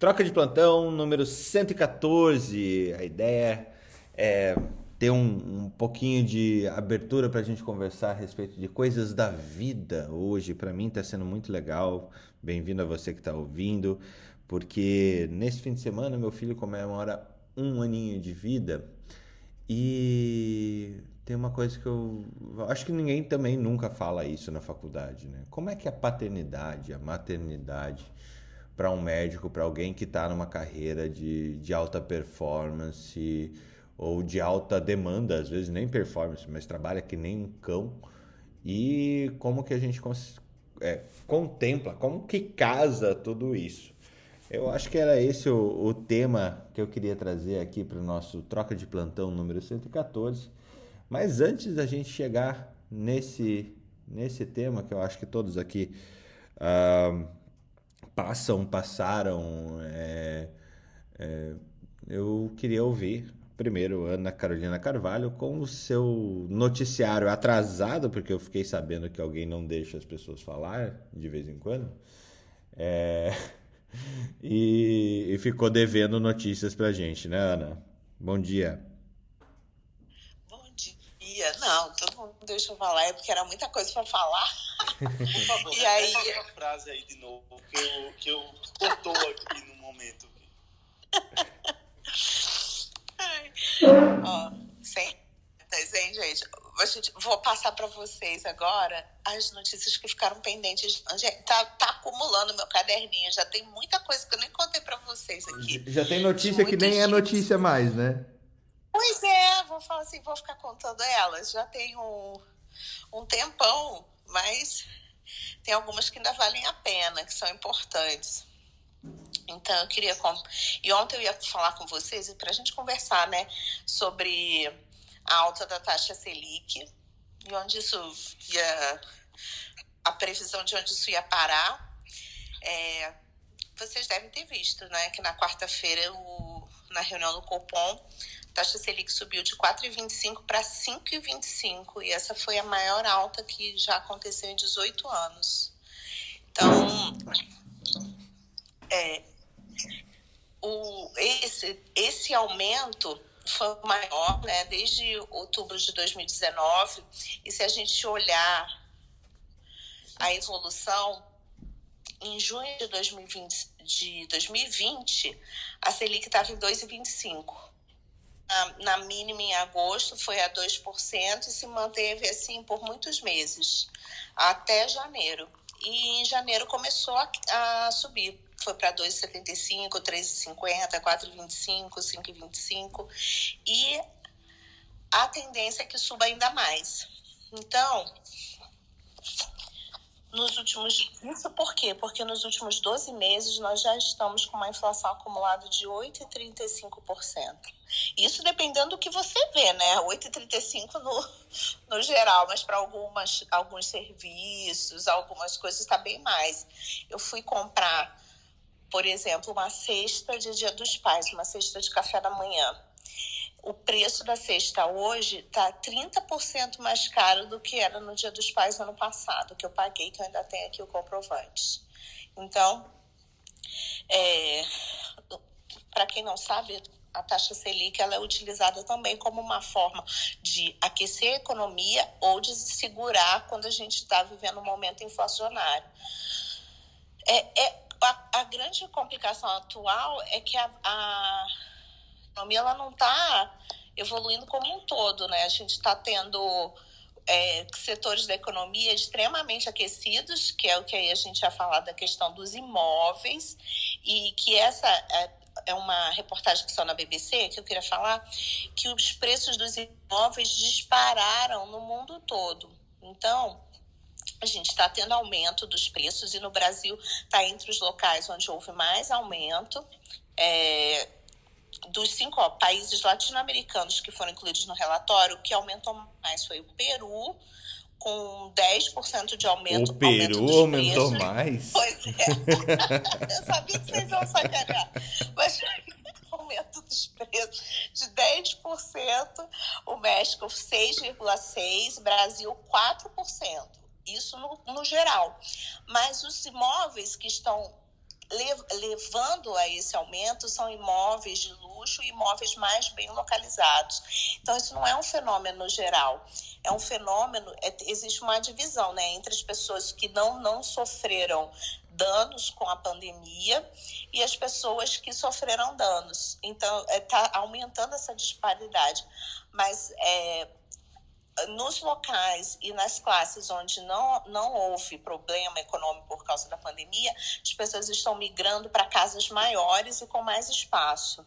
Troca de plantão número 114. A ideia é ter um, um pouquinho de abertura para a gente conversar a respeito de coisas da vida hoje. Para mim está sendo muito legal. Bem-vindo a você que está ouvindo, porque nesse fim de semana meu filho comemora um aninho de vida e tem uma coisa que eu acho que ninguém também nunca fala isso na faculdade, né? Como é que a paternidade, a maternidade para um médico, para alguém que está numa carreira de, de alta performance ou de alta demanda, às vezes nem performance, mas trabalha que nem um cão. E como que a gente é, contempla, como que casa tudo isso? Eu acho que era esse o, o tema que eu queria trazer aqui para o nosso troca de plantão número 114. Mas antes da gente chegar nesse, nesse tema, que eu acho que todos aqui uh, passam, passaram. É, é, eu queria ouvir primeiro Ana Carolina Carvalho com o seu noticiário atrasado, porque eu fiquei sabendo que alguém não deixa as pessoas falar de vez em quando. É, e, e ficou devendo notícias pra gente, né, Ana? Bom dia. Bom dia. Não, deixa eu falar, é porque era muita coisa para falar. Por favor, e aí... uma frase aí de novo, que eu, que eu cortou aqui no momento. Ó, sem hein, gente? gente? Vou passar para vocês agora as notícias que ficaram pendentes. Gente, tá, tá acumulando meu caderninho. Já tem muita coisa que eu nem contei para vocês aqui. Já tem notícia que nem é notícia mais, né? Pois é, vou falar assim, vou ficar contando elas. Já tem um, um tempão, mas tem algumas que ainda valem a pena, que são importantes. Então, eu queria. E ontem eu ia falar com vocês para a gente conversar, né, sobre a alta da taxa Selic e onde isso ia. a previsão de onde isso ia parar. É, vocês devem ter visto, né, que na quarta-feira, na reunião do Copom, a taxa Selic subiu de 4,25 para 5,25 e essa foi a maior alta que já aconteceu em 18 anos. Então, é, o, esse, esse aumento foi maior né, desde outubro de 2019. E se a gente olhar a evolução, em junho de 2020, de 2020 a Selic estava em 2,25. Na, mínima em agosto foi a 2% e se manteve assim por muitos meses, até janeiro. E em janeiro começou a, a subir foi para 2,75, 3,50, 4,25, 5,25 e a tendência é que suba ainda mais. Então, nos últimos. Isso por quê? Porque nos últimos 12 meses nós já estamos com uma inflação acumulada de 8,35%. Isso dependendo do que você vê, né? 8,35% no, no geral, mas para algumas alguns serviços, algumas coisas está bem mais. Eu fui comprar por exemplo, uma cesta de Dia dos Pais, uma cesta de café da manhã. O preço da cesta hoje está 30% mais caro do que era no Dia dos Pais ano passado, que eu paguei, que eu ainda tenho aqui o comprovante. Então, é, para quem não sabe, a taxa Selic ela é utilizada também como uma forma de aquecer a economia ou de segurar quando a gente está vivendo um momento inflacionário. É, é, a, a grande complicação atual é que a, a economia ela não está evoluindo como um todo, né? A gente está tendo é, setores da economia extremamente aquecidos, que é o que aí a gente já falar da questão dos imóveis, e que essa é, uma reportagem que saiu na BBC que eu queria falar, que os preços dos imóveis dispararam no mundo todo. Então, a gente está tendo aumento dos preços e no Brasil está entre os locais onde houve mais aumento. É, dos cinco ó, países latino-americanos que foram incluídos no relatório, o que aumentou mais foi o Peru, com 10% de aumento. O Peru aumentou preços. mais? Pois é. Eu sabia que vocês iam sacanear. Mas aumento dos preços de 10%, o México 6,6%, Brasil 4%. Isso no, no geral. Mas os imóveis que estão levando a esse aumento são imóveis de luxo e imóveis mais bem localizados. Então, isso não é um fenômeno geral, é um fenômeno, é, existe uma divisão né, entre as pessoas que não, não sofreram danos com a pandemia e as pessoas que sofreram danos. Então, está é, aumentando essa disparidade. Mas é, nos locais e nas classes onde não, não houve problema econômico por causa da pandemia, as pessoas estão migrando para casas maiores e com mais espaço.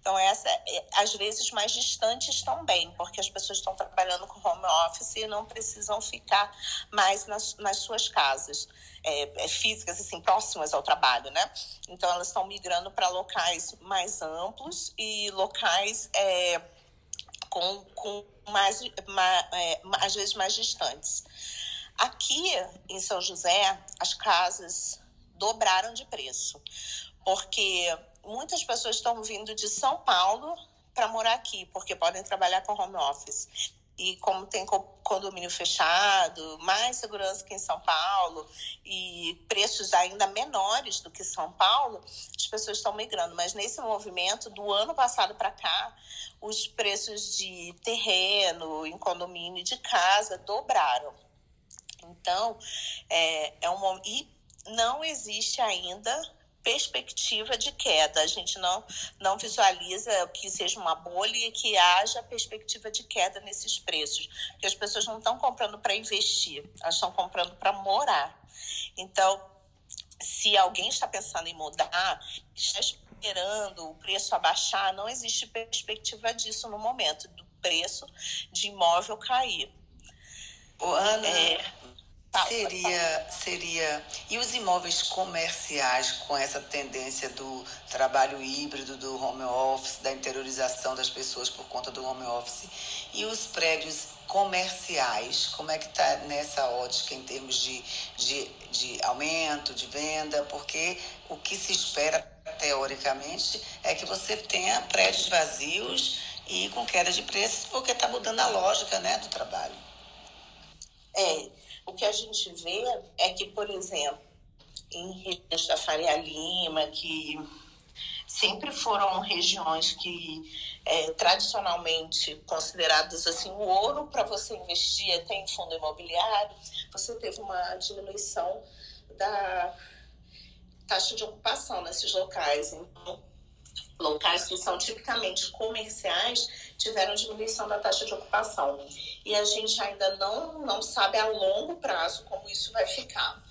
Então, essa, é, às vezes, mais distantes também, porque as pessoas estão trabalhando com home office e não precisam ficar mais nas, nas suas casas é, é físicas, assim, próximas ao trabalho, né? Então, elas estão migrando para locais mais amplos e locais é, com, com mais, mais é, às vezes mais distantes. Aqui em São José, as casas dobraram de preço, porque muitas pessoas estão vindo de São Paulo para morar aqui, porque podem trabalhar com home office e como tem condomínio fechado, mais segurança que em São Paulo e preços ainda menores do que São Paulo, as pessoas estão migrando. Mas nesse movimento, do ano passado para cá, os preços de terreno, em condomínio de casa dobraram. Então, é, é um e não existe ainda perspectiva de queda. A gente não, não visualiza que seja uma bolha e que haja perspectiva de queda nesses preços. Porque as pessoas não estão comprando para investir, elas estão comprando para morar. Então, se alguém está pensando em mudar, está esperando o preço abaixar, não existe perspectiva disso no momento, do preço de imóvel cair. Ô, Ana, é... Seria, seria. E os imóveis comerciais com essa tendência do trabalho híbrido, do home office, da interiorização das pessoas por conta do home office? E os prédios comerciais, como é que está nessa ótica em termos de, de, de aumento, de venda? Porque o que se espera, teoricamente, é que você tenha prédios vazios e com queda de preços, porque está mudando a lógica né, do trabalho. É, o que a gente vê é que, por exemplo, em regiões da Faria Lima, que sempre foram regiões que é, tradicionalmente consideradas assim o ouro para você investir até em fundo imobiliário, você teve uma diminuição da taxa de ocupação nesses locais. Então, locais que são tipicamente comerciais tiveram diminuição da taxa de ocupação. E a gente ainda não, não sabe a longo prazo como isso vai ficar.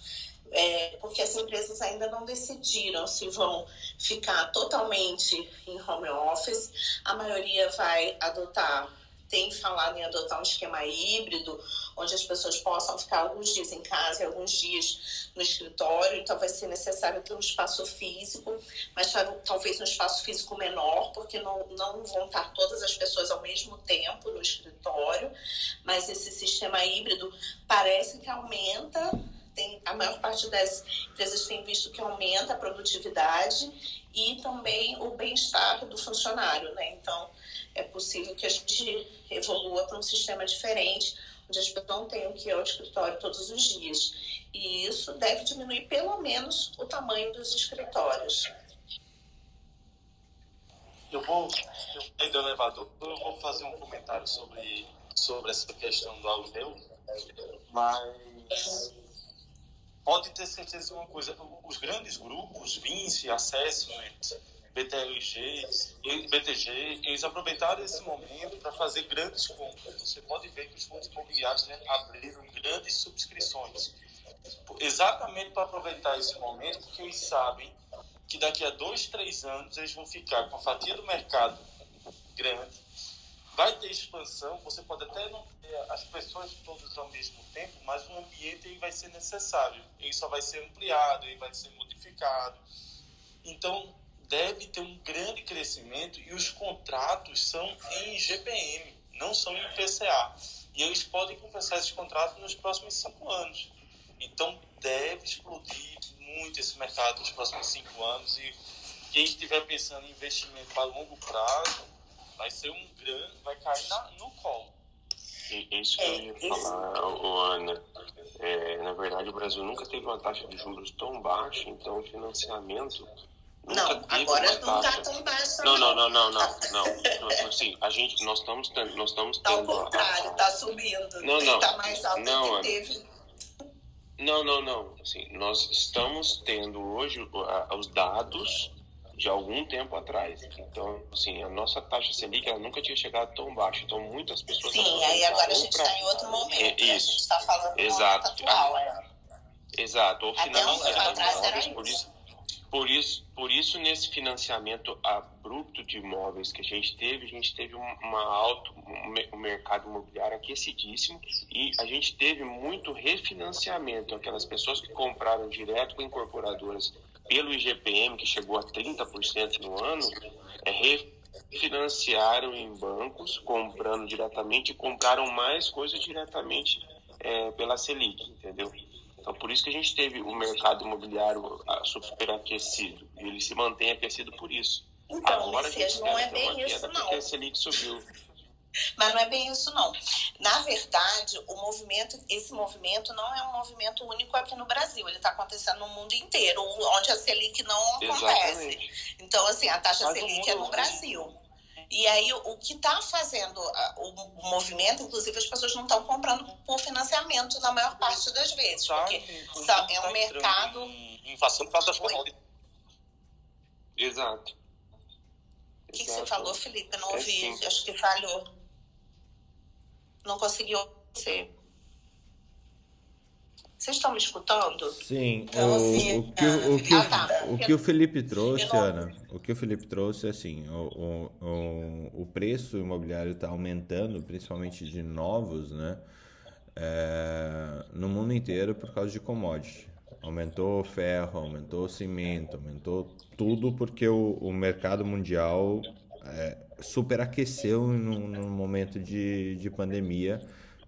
É, porque as empresas ainda não decidiram se vão ficar totalmente em home office. A maioria vai adotar tem falado em adotar um esquema híbrido, onde as pessoas possam ficar alguns dias em casa e alguns dias no escritório. Então, vai ser necessário ter um espaço físico, mas talvez um espaço físico menor, porque não, não vão estar todas as pessoas ao mesmo tempo no escritório. Mas esse sistema híbrido parece que aumenta tem, a maior parte das empresas tem visto que aumenta a produtividade e também o bem-estar do funcionário, né? Então, é possível que a gente evolua para um sistema diferente, onde as pessoas não tenham que ir ao escritório todos os dias. E isso deve diminuir pelo menos o tamanho dos escritórios. Eu vou, eu, do elevador, eu vou fazer um comentário sobre, sobre essa questão do aluguel, mas pode ter certeza de uma coisa, os grandes grupos, Vinci, Assessment, BTG, BTG, eles aproveitaram esse momento para fazer grandes compras. Você pode ver que os fundos imobiliários né, abriram grandes subscrições. Exatamente para aproveitar esse momento, porque eles sabem que daqui a dois, três anos eles vão ficar com a fatia do mercado grande, vai ter expansão, você pode até não ter as pessoas todas ao mesmo tempo, mas o ambiente vai ser necessário, ele só vai ser ampliado, ele vai ser modificado. Então, deve ter um grande crescimento e os contratos são em GPM, não são em PCA. E eles podem compensar esses contratos nos próximos cinco anos. Então deve explodir muito esse mercado nos próximos cinco anos e quem estiver pensando em investimento para longo prazo vai ser um grande, vai cair na, no colo. Isso que eu ia falar, Ana. É, na verdade, o Brasil nunca teve uma taxa de juros tão baixa, então o financiamento não, agora não está tão baixo. Não, não, não, não, não, não. Assim, a gente, nós estamos tendo, nós estamos tendo. Ao contrário, está subindo. Não, não. Está mais alto não, que teve. Não, não, não. Assim, nós estamos tendo hoje os dados de algum tempo atrás. Então, assim, a nossa taxa Selic ela nunca tinha chegado tão baixa. Então, muitas pessoas. Sim, aí agora a gente está pra... em outro momento. É, né? A gente está falando Exato. do atual. É. Exato. Ou Até um tempo atrás era isso. Por isso, por isso, nesse financiamento abrupto de imóveis que a gente teve, a gente teve uma alto, um mercado imobiliário aquecidíssimo e a gente teve muito refinanciamento. Aquelas pessoas que compraram direto com incorporadoras pelo IGPM, que chegou a 30% no ano, é, refinanciaram em bancos, comprando diretamente compraram mais coisas diretamente é, pela Selic, entendeu? Então, por isso que a gente teve o mercado imobiliário ah, superaquecido. E ele se mantém aquecido por isso. Então, Agora, Messias, não é bem isso, não. a Selic subiu. Mas não é bem isso, não. Na verdade, o movimento, esse movimento não é um movimento único aqui no Brasil. Ele está acontecendo no mundo inteiro, onde a Selic não acontece. Exatamente. Então, assim, a taxa Mas Selic é no Brasil. E aí, o que está fazendo o movimento, inclusive, as pessoas não estão comprando por na maior parte das vezes, tá, porque é um tá mercado. Em inflação por causa das commodities. Exato. O que, que, você falou, Felipe? Eu não é ouvi, é acho que falhou. Não conseguiu ser. Vocês estão me escutando? Sim. Então, o, assim, o, que, o, o, que, ah, tá. o, que o Felipe trouxe, não... Ana, o que o Felipe trouxe é assim, o, o, o preço imobiliário está aumentando, principalmente de novos, né? É, no mundo inteiro por causa de commodity. Aumentou ferro, aumentou cimento, aumentou tudo porque o, o mercado mundial é, superaqueceu no, no momento de, de pandemia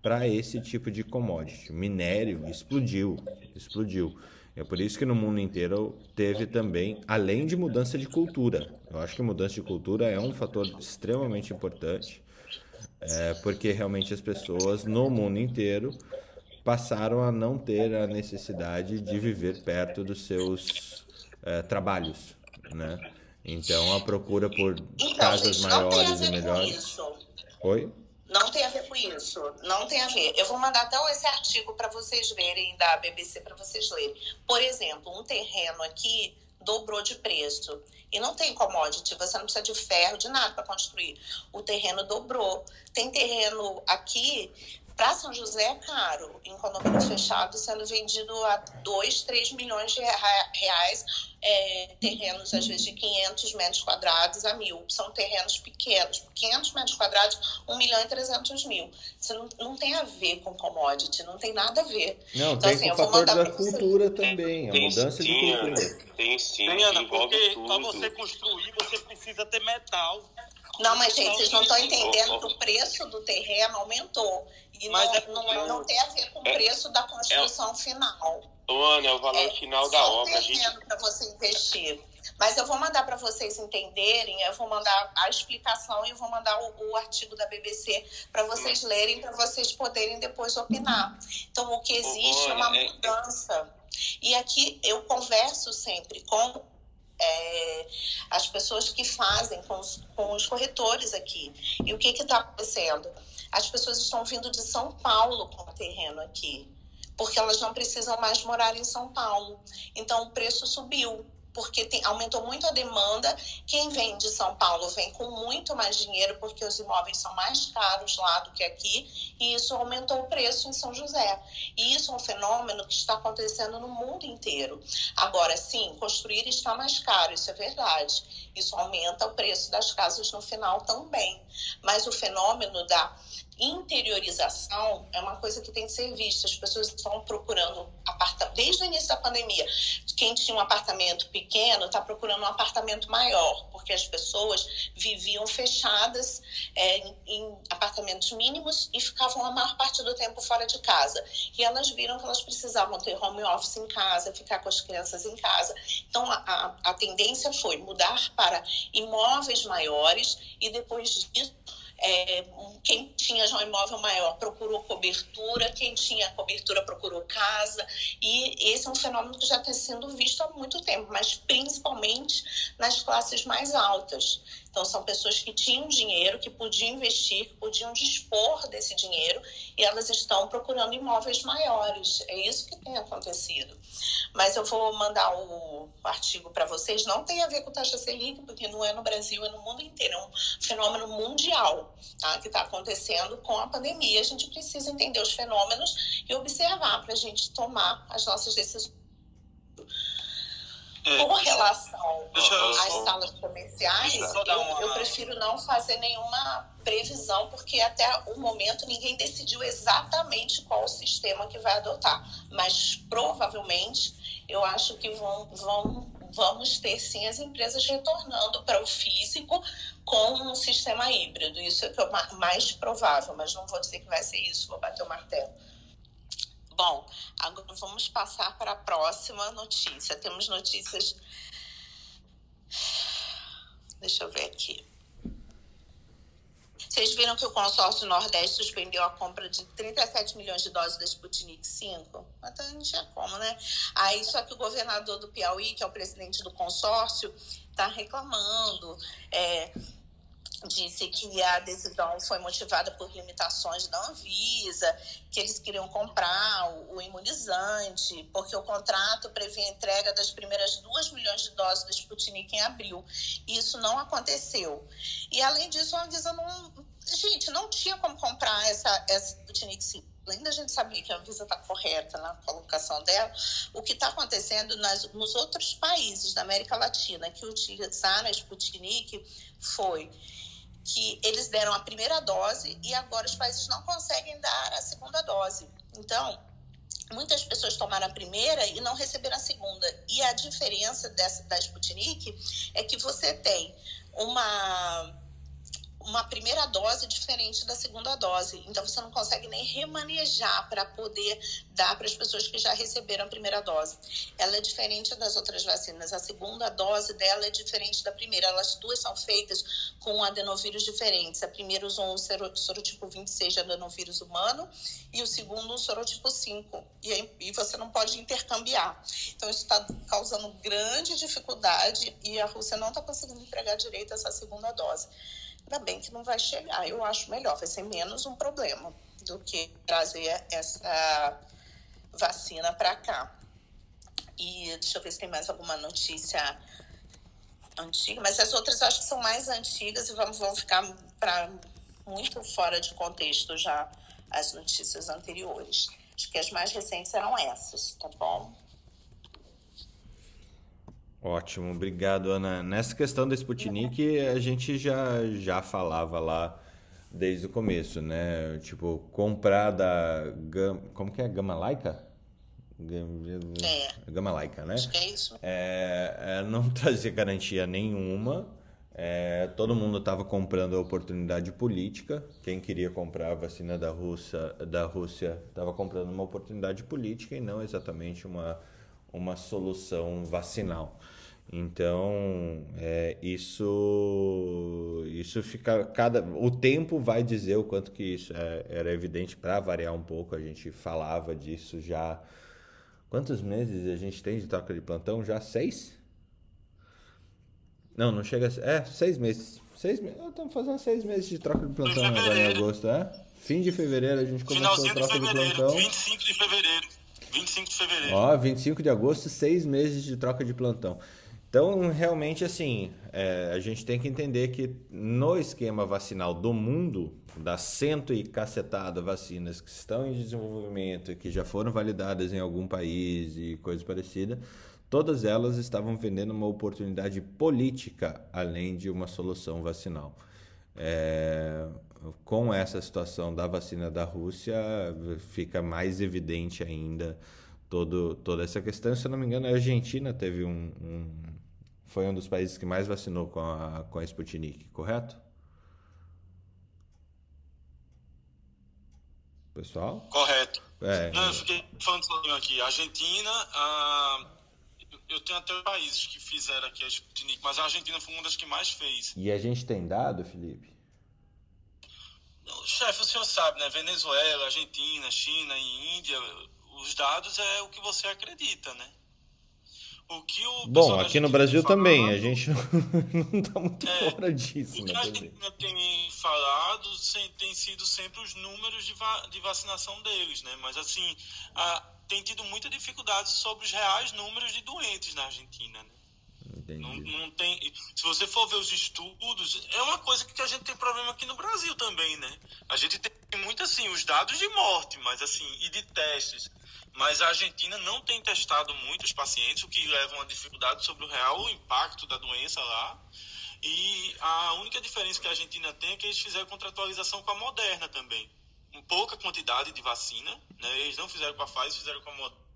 para esse tipo de commodity. Minério explodiu, explodiu. É por isso que no mundo inteiro teve também, além de mudança de cultura. Eu acho que mudança de cultura é um fator extremamente importante, é, porque realmente as pessoas no mundo inteiro passaram a não ter a necessidade de viver perto dos seus é, trabalhos, né? Então a procura por então, casas gente, maiores e melhores. Oi? Não tem a ver com isso. Não tem a ver. Eu vou mandar até esse artigo para vocês verem da BBC para vocês lerem. Por exemplo, um terreno aqui dobrou de preço. E não tem commodity, você não precisa de ferro, de nada para construir. O terreno dobrou. Tem terreno aqui para São José é caro, em condomínio fechado, sendo vendido a 2, 3 milhões de reais, é, terrenos às vezes de 500 metros quadrados a mil. São terrenos pequenos, 500 metros quadrados, 1 milhão e 300 mil. Isso não, não tem a ver com commodity, não tem nada a ver. Não, então, tem assim, com o fator da cultura também, a tem, mudança sim, de cultura. Tem sim, tem, Ana, porque para você construir, você precisa ter metal. Não, mas gente, vocês não estão entendendo que o preço do terreno aumentou. E não, é não, não, tem a ver com o é preço da construção é, final. Ana, é o valor é, final da obra. Eu gente... para você investir. Mas eu vou mandar para vocês entenderem, eu vou mandar a explicação e eu vou mandar o, o artigo da BBC para vocês lerem, para vocês poderem depois opinar. Então, o que existe é uma é, mudança. E aqui eu converso sempre com é, as pessoas que fazem com os, com os corretores aqui. E o que está acontecendo? As pessoas estão vindo de São Paulo com terreno aqui, porque elas não precisam mais morar em São Paulo. Então o preço subiu porque tem, aumentou muito a demanda. Quem vem de São Paulo vem com muito mais dinheiro, porque os imóveis são mais caros lá do que aqui, e isso aumentou o preço em São José. E isso é um fenômeno que está acontecendo no mundo inteiro. Agora, sim, construir está mais caro, isso é verdade. Isso aumenta o preço das casas no final também. Mas o fenômeno da interiorização é uma coisa que tem que ser vista. As pessoas estão procurando apartamento desde o início da pandemia. Quem tinha um apartamento pequeno está procurando um apartamento maior, porque as pessoas viviam fechadas é, em, apartamentos mínimos e ficavam a maior parte do tempo fora de casa. E elas viram que elas precisavam ter home office em casa, ficar com as crianças em casa. Então a, a tendência foi mudar para imóveis maiores e depois disso É, quem tinha já um imóvel maior procurou cobertura, quem tinha cobertura procurou casa, e esse é um fenômeno que já está sendo visto há muito tempo, mas principalmente nas classes mais altas. Então, são pessoas que tinham dinheiro, que podiam investir, que podiam dispor desse dinheiro e elas estão procurando imóveis maiores. É isso que tem acontecido. Mas eu vou mandar o artigo para vocês. Não tem a ver com taxa Selic, porque não é no Brasil, é no mundo inteiro. É um fenômeno mundial tá? que está acontecendo com a pandemia. A gente precisa entender os fenômenos e observar para a gente tomar as nossas decisões é, Com relação às salas comerciais, eu, eu, prefiro não fazer nenhuma previsão, porque até o momento ninguém decidiu exatamente qual o sistema que vai adotar. Mas provavelmente eu acho que vão, vão, vamos ter sim as empresas retornando para o físico com um sistema híbrido. Isso é o é mais provável, mas não vou dizer que vai ser isso, vou bater o martelo. Bom, agora vamos passar para a próxima notícia. Temos notícias. Deixa eu ver aqui. Vocês viram que o consórcio Nordeste suspendeu a compra de 37 milhões de doses da Sputnik 5? Então não tinha como, né? Aí só que o governador do Piauí, que é o presidente do consórcio, está reclamando. É, disse que a decisão foi motivada por limitações da Anvisa, que eles queriam comprar o, imunizante, porque o contrato previa a entrega das primeiras 2 milhões de doses do Sputnik em abril. E isso não aconteceu. E, além disso, a Anvisa não... Gente, não tinha como comprar essa, essa Sputnik 5 além da gente saber que a Anvisa está correta na colocação dela, o que está acontecendo nas, nos outros países da América Latina que utilizaram a Sputnik foi que eles deram a primeira dose e agora os países não conseguem dar a segunda dose. Então, muitas pessoas tomaram a primeira e não receberam a segunda. E a diferença dessa da Sputnik é que você tem uma uma primeira dose diferente da segunda dose. Então você não consegue nem remanejar para poder dar para as pessoas que já receberam a primeira dose. Ela é diferente das outras vacinas. A segunda dose dela é diferente da primeira. Elas duas são feitas com adenovírus diferentes. A primeira usou um sorotipo 26 de adenovírus humano e o segundo um sorotipo 5. E, e você não pode intercambiar. Então isso está causando grande dificuldade e a Rússia não está conseguindo entregar direito essa segunda dose. Ainda bem que não vai chegar. Eu acho melhor, vai ser menos um problema do que trazer essa vacina para cá. E deixa eu ver se tem mais alguma notícia antiga, mas as outras acho que são mais antigas e vão, vão ficar para muito fora de contexto já as notícias anteriores. Acho que as mais recentes eram essas, tá bom? Ótimo, obrigado, Ana. Nessa questão da Sputnik, a gente já, já falava lá desde o começo, né? Tipo, comprar da. Como que é? Gama Laika? É. Gama Laika, né? Acho que é isso. É, é, não trazia garantia nenhuma. É, todo mundo estava comprando a oportunidade política. Quem queria comprar a vacina da Rússia da Rússia estava comprando uma oportunidade política e não exatamente uma uma solução vacinal. Então, é, isso isso fica cada o tempo vai dizer o quanto que isso é, era evidente para variar um pouco. A gente falava disso já. Quantos meses a gente tem de troca de plantão? Já seis? Não, não chega. A, é seis meses. Seis meses. Estamos fazendo seis meses de troca de plantão agora em agosto, é? Fim de fevereiro a gente começou a troca de, de plantão. 25 de fevereiro. 25 de fevereiro. Ó, 25 de agosto, seis meses de troca de plantão. Então, realmente, assim, é, a gente tem que entender que no esquema vacinal do mundo, das cento e cacetada vacinas que estão em desenvolvimento e que já foram validadas em algum país e coisa parecida, todas elas estavam vendendo uma oportunidade política além de uma solução vacinal. É, com essa situação da vacina da Rússia, fica mais evidente ainda todo, toda essa questão. Se eu não me engano, a Argentina teve um, um foi um dos países que mais vacinou com a, com a Sputnik, correto? Pessoal? Correto. É, não, eu fiquei falando aqui. Argentina, eu tenho até países que fizeram aqui a Sputnik, mas a Argentina foi uma das que mais fez. E a gente tem dado, Felipe? Chefe, o senhor sabe, né? Venezuela, Argentina, China e Índia, os dados é o que você acredita, né? O que o Bom, aqui no Brasil falado, também, a gente não está muito é, fora disso. O que né, a Argentina tem falado tem sido sempre os números de, va de vacinação deles, né? Mas assim, a, tem tido muita dificuldade sobre os reais números de doentes na Argentina, né? Não, não, tem. Se você for ver os estudos, é uma coisa que a gente tem problema aqui no Brasil também, né? A gente tem muito assim, os dados de morte, mas assim, e de testes. Mas a Argentina não tem testado muitos pacientes, o que leva a uma dificuldade sobre o real impacto da doença lá. E a única diferença que a Argentina tem é que eles fizeram contratualização com a Moderna também. Um pouca quantidade de vacina, né? Eles não fizeram com a Pfizer, fizeram com a Moderna.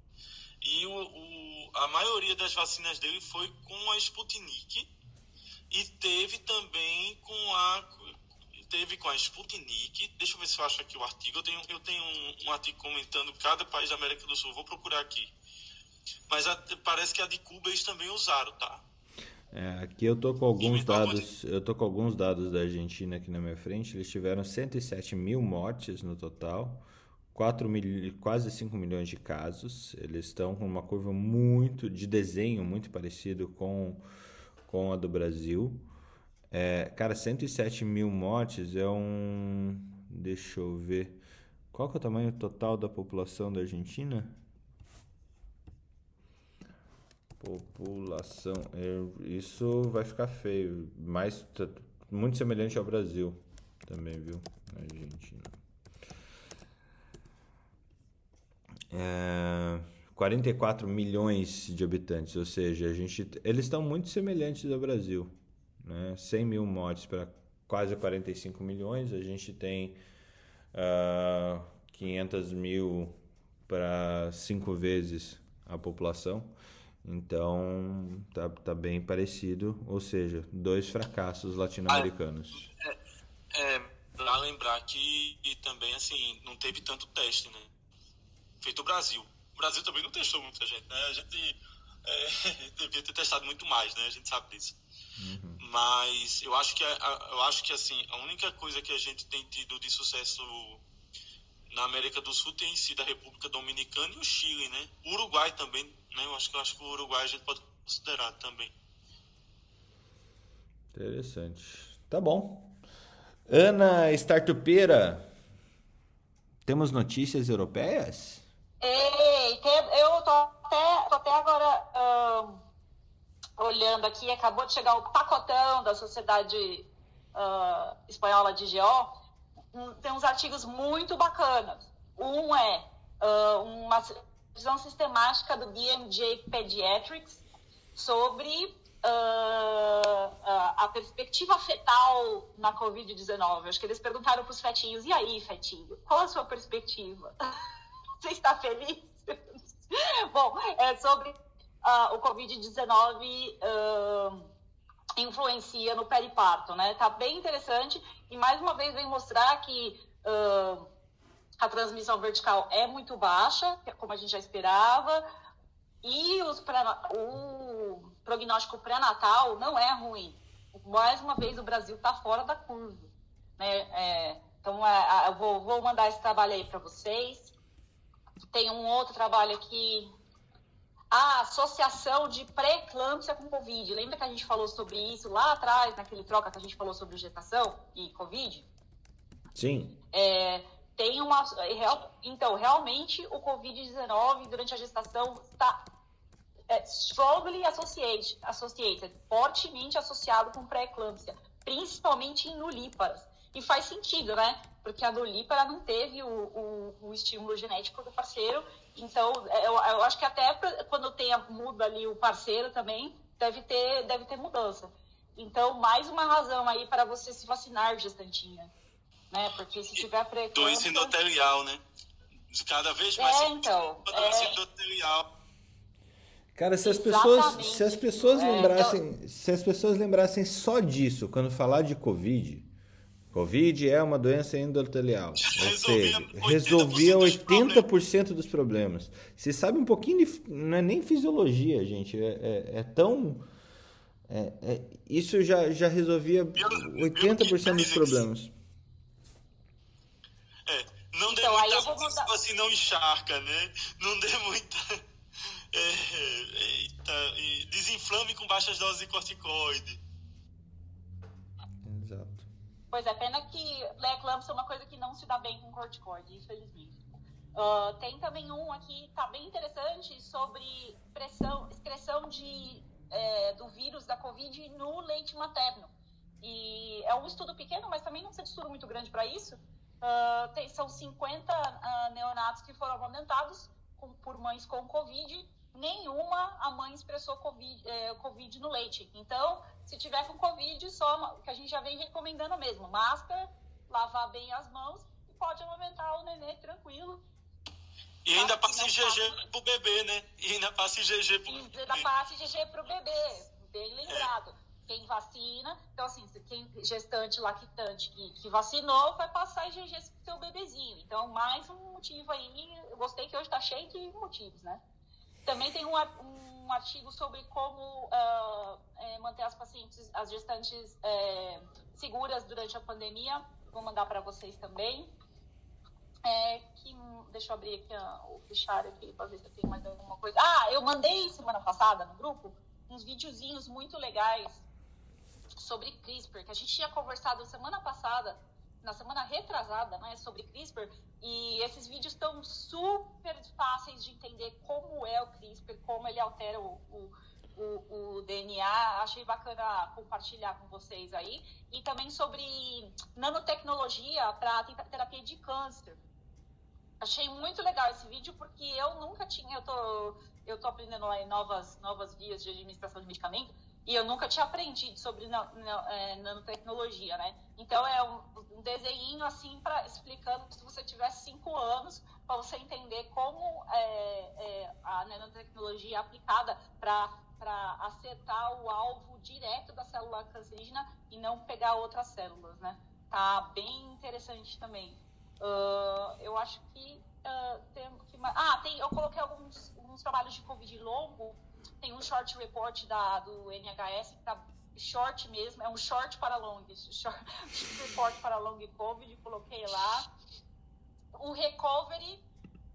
E o, o a maioria das vacinas dele foi com a Sputnik e teve também com a teve com a Sputnik. Deixa eu ver se eu acho aqui o artigo. Eu tenho, eu tenho um, um artigo comentando cada país da América do Sul. Vou procurar aqui. Mas a, parece que a de Cuba eles também usaram, tá? É, aqui eu tô com alguns dados, eu tô com alguns dados da Argentina aqui na minha frente. Eles tiveram 107 mil mortes no total 4 mil, quase 5 milhões de casos. Eles estão com uma curva muito de desenho muito parecido com, com a do Brasil. É, cara, 107 mil mortes é um. Deixa eu ver. Qual que é o tamanho total da população da Argentina? População. É, isso vai ficar feio. Mais, muito semelhante ao Brasil também, viu? Argentina. é, 44 milhões de habitantes, ou seja, a gente, eles estão muito semelhantes ao Brasil. Né? 100 mil mortes para quase 45 milhões, a gente tem uh, ah, 500 mil para cinco vezes a população. Então tá, tá bem parecido, ou seja, dois fracassos latino-americanos. É, é, para lembrar que também assim não teve tanto teste, né? feito o Brasil. O Brasil também não testou muita gente, né? A gente é, devia ter testado muito mais, né? A gente sabe disso. Uhum. Mas eu acho que eu acho que assim a única coisa que a gente tem tido de sucesso na América do Sul tem sido a República Dominicana e o Chile, né? O Uruguai também, né? Eu acho que eu acho que o Uruguai a gente pode considerar também. Interessante. Tá bom. Ana Startupeira, temos notícias europeias? Ei, eu tô até, tô até agora olhando aqui, acabou de chegar o pacotão da Sociedade uh, Espanhola de GO. Um, tem uns artigos muito bacanas. Um é uh, uma visão sistemática do BMJ Pediatrics sobre uh, a perspectiva fetal na Covid-19. Acho que eles perguntaram para os fetinhos: e aí, fetinho, qual a sua perspectiva? Você está feliz? Bom, é sobre uh, o Covid-19 uh, influencia no periparto, né? Tá bem interessante e mais uma vez vem mostrar que uh, a transmissão vertical é muito baixa, como a gente já esperava, e o prognóstico pré-natal não é ruim. Mais uma vez, o Brasil está fora da curva. Né? É, então, é, eu vou, vou mandar esse trabalho aí para vocês. Tem um outro trabalho aqui, a associação de pré-eclâmpsia com Covid. Lembra que a gente falou sobre isso lá atrás, naquele troca que a gente falou sobre gestação e Covid? Sim. É, tem uma. Então, realmente, o Covid-19 durante a gestação está é, strongly associated, associated, fortemente associado com pré-eclâmpsia, principalmente em nulíparas. E faz sentido, né? Porque a nulípara não teve o, o, o, estímulo genético do parceiro. Então, é, eu, eu acho que até quando tem muda ali o parceiro também, deve ter, deve ter mudança. Então, mais uma razão aí para você se vacinar, gestantinha. Né? Porque se tiver precoce... Doença endotelial, né? Cada vez mais é, então, doença é... endotelial. Cara, se as pessoas, se as pessoas é, lembrassem, então... se as pessoas lembrassem só disso quando falar de Covid, Covid é uma doença endotelial. Ou seja, resolvia 80% dos problemas. Você sabe um pouquinho de. Não é nem fisiologia, gente. É, é, é tão. É, é, isso já, já resolvia 80% dos problemas. Não dê Então, aí muita eu vou mudar- assim, não encharca, né? Não dê muita. é, eita, e desinflame com baixas doses de corticoide. Pois é, pena que pré-eclâmpsia é uma coisa que não se dá bem com corticoide, infelizmente. Ah, tem também um aqui, tá bem interessante, sobre pressão, excreção de, é, do vírus da Covid no leite materno. E é um estudo pequeno, mas também não precisa de estudo muito grande para isso. Ah, tem- são 50 ah, neonatos que foram amamentados com- por mães com Covid. Nenhuma a mãe expressou COVID, é, COVID no leite. Então, se tiver com Covid, só que a gente já vem recomendando mesmo, máscara, lavar bem as mãos e pode amamentar o nenê tranquilo. E ainda passa em não GG pro bebê, né? E ainda passa em GG pro E bebê. da passe GG para o bebê, bem lembrado. Quem vacina, então assim, quem gestante, lactante que, que vacinou, vai passar IgG pro seu bebezinho. Então, mais um motivo aí, eu gostei que hoje tá cheio de motivos, né? Também tem um, um artigo sobre como ah, é, manter as pacientes, as gestantes é, seguras durante a pandemia. Vou mandar para vocês também. É, que, deixa eu abrir aqui o fichário aqui para ver se eu tenho mais alguma coisa. Ah, eu mandei semana passada no grupo uns videozinhos muito legais sobre CRISPR, que a gente tinha conversado semana passada, na semana retrasada, né, sobre CRISPR, e esses vídeos estão super fáceis de entender como é o CRISPR, como ele altera o, o, o, o DNA. Achei bacana compartilhar com vocês aí. E também sobre nanotecnologia para terapia de câncer. Achei muito legal esse vídeo porque eu nunca tinha, eu tô, eu tô aprendendo novas, novas vias de administração de medicamento e eu nunca tinha aprendido sobre é, nanotecnologia, né? Então é um, desenho assim para explicando se você tivesse cinco anos para você entender como é, é, a nanotecnologia é aplicada para para acertar o alvo direto da célula cancerígena e não pegar outras células, né? Tá bem interessante também. Ah, eu acho que ah, tem que. Ah, tem, eu coloquei alguns, alguns trabalhos de Covid longo. Tem um short report da, do NHS que tá short mesmo, é um short para long, short report para long Covid, coloquei lá. O recovery,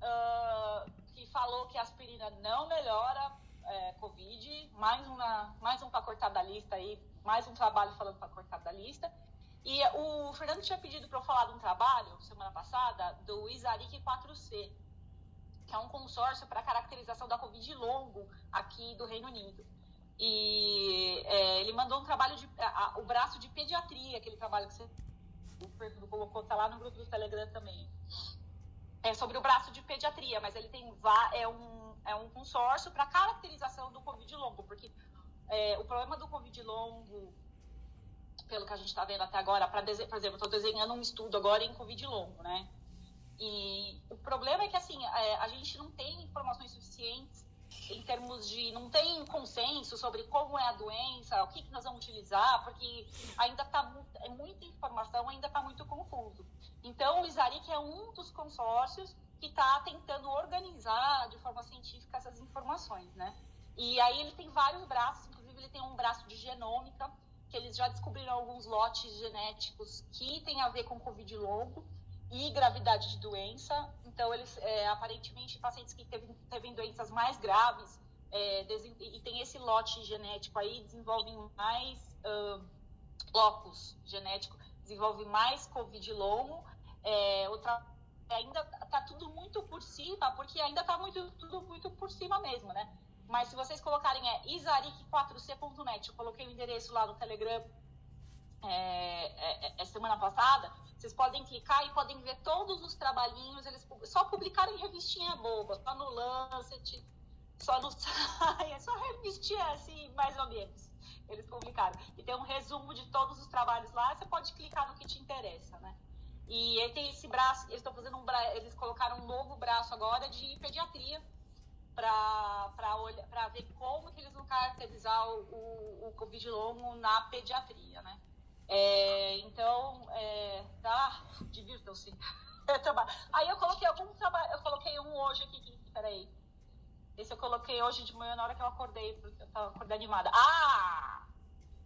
ah, que falou que a aspirina não melhora é, Covid, mais, uma, mais um para cortar da lista aí, mais um trabalho falando para cortar da lista. E o Fernando tinha pedido para eu falar de um trabalho, semana passada, do ISARIC 4C, que é um consórcio para caracterização da Covid longo aqui do Reino Unido. E é, ele mandou um trabalho de. a- a- o braço de pediatria, aquele trabalho que você o Fernando colocou, tá lá no grupo do Telegram também. É sobre o braço de pediatria, mas ele tem é um, é um consórcio para caracterização do Covid longo, porque é, o problema do Covid longo pelo que a gente está vendo até agora, para por exemplo, estou desenhando um estudo agora em Covid longo, né? E o problema é que, assim, é, a gente não tem informações suficientes em termos de. não tem consenso sobre como é a doença, o que, que nós vamos utilizar, porque ainda está é muita informação, ainda está muito confuso. Então, o ISARIC é um dos consórcios que está tentando organizar de forma científica essas informações, né? E aí ele tem vários braços, inclusive ele tem um braço de genômica, que eles já descobriram alguns lotes genéticos que têm a ver com Covid longo e gravidade de doença. Então, eles, é, aparentemente, pacientes que teve, teve doenças mais graves é, e tem esse lote genético aí, desenvolvem mais uh, locus genético, desenvolve mais Covid longo. É, outra, ainda está tudo muito por cima, porque ainda está muito, tudo muito por cima mesmo, né? Mas se vocês colocarem é isaric4c.net, eu coloquei o endereço lá no Telegram é, é, é, semana passada, vocês podem clicar e podem ver todos os trabalhinhos, eles só publicaram em revistinha boba, só no Lancet, só no Science, só revistinha assim, mais ou menos, eles publicaram. E tem um resumo de todos os trabalhos lá, você pode clicar no que te interessa, né? E aí tem esse braço, eles estão fazendo um braço, eles colocaram um novo braço agora de pediatria, para ver como que eles vão caracterizar o, o Covid longo na pediatria, né? É, então, é, divirtam-se. Aí eu coloquei algum trabalho, eu coloquei um hoje aqui, peraí. Esse eu coloquei hoje de manhã na hora que eu acordei, porque eu tava acordando animada. Ah!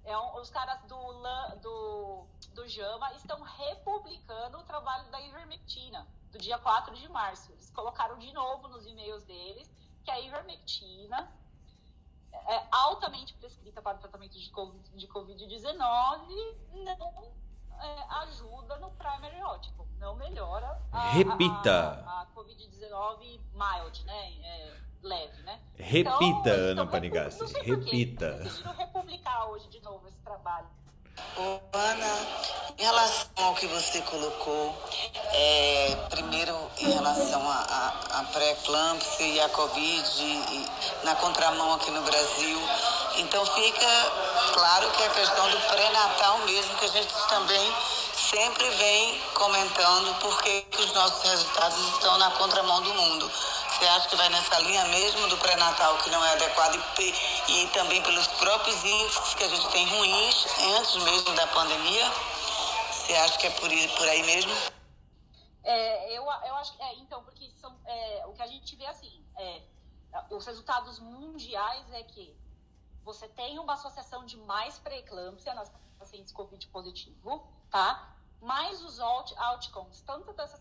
É um, os caras do, do, do JAMA estão republicando o trabalho da ivermectina. do dia 4 de março. Eles colocaram de novo nos e-mails deles que a ivermectina é altamente prescrita para o tratamento de Covid-19 não é, ajuda no primary ótico, não melhora a, Repita. a, a, a Covid-19 mild, né? É, leve, né? Repita, então, Ana então, Panigassi, repita. Decidiram republicar hoje de novo esse trabalho. Ô, Ana, em relação ao que você colocou, é, primeiro em relação à pré-eclâmpsia e à Covid e, na contramão aqui no Brasil, então fica claro que é a questão do pré-natal mesmo, que a gente também sempre vem comentando porque os nossos resultados estão na contramão do mundo. Você acha que vai nessa linha mesmo do pré-natal que não é adequado e, e, também pelos próprios índices que a gente tem ruins antes mesmo da pandemia? Você acha que é por, por aí mesmo? É, eu, eu acho que é, então, porque são, é, o que a gente vê assim, é, os resultados mundiais é que você tem uma associação de mais pré-eclâmpsia nas pacientes COVID positivo, tá? Mais os outcomes, tanto dessas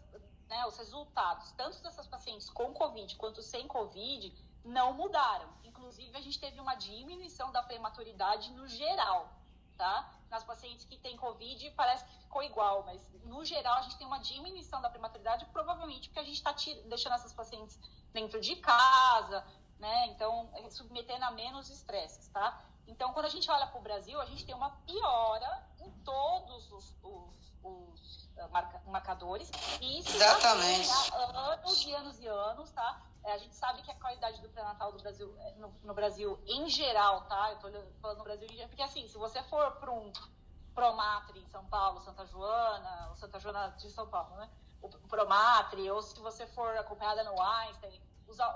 né, os resultados, tanto dessas pacientes com Covid quanto sem Covid, não mudaram. Inclusive, a gente teve uma diminuição da prematuridade no geral, tá? Nas pacientes que têm Covid, parece que ficou igual, mas no geral a gente tem uma diminuição da prematuridade, provavelmente porque a gente está deixando essas pacientes dentro de casa, né? Então, é, submetendo a menos estresses, tá? Então, quando a gente olha para o Brasil, a gente tem uma piora em todos os, os, os marca, marcadores. E isso Exatamente. há anos e anos e anos, tá? É, a gente sabe que a qualidade do pré-natal do Brasil, é, no, no, Brasil em geral, tá? Eu tô falando no Brasil em geral, porque assim, se você for para um Promatre em São Paulo, Santa Joana, ou Santa Joana de São Paulo, né? O Promatre, ou se você for acompanhada no Einstein,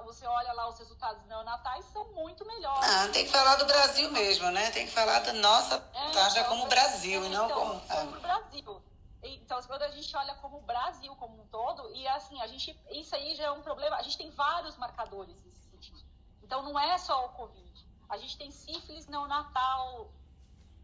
você olha lá os resultados neonatais são muito melhores. Ah, tem que falar do Brasil mesmo, né? Tem que falar da nossa é, taxa então, como Brasil, e não então, como. Como Brasil. Então, quando a gente olha como o Brasil como um todo, e assim, a gente, isso aí já é um problema, a gente tem vários marcadores nesse sentido. Então, não é só o Covid. A gente tem sífilis neonatal,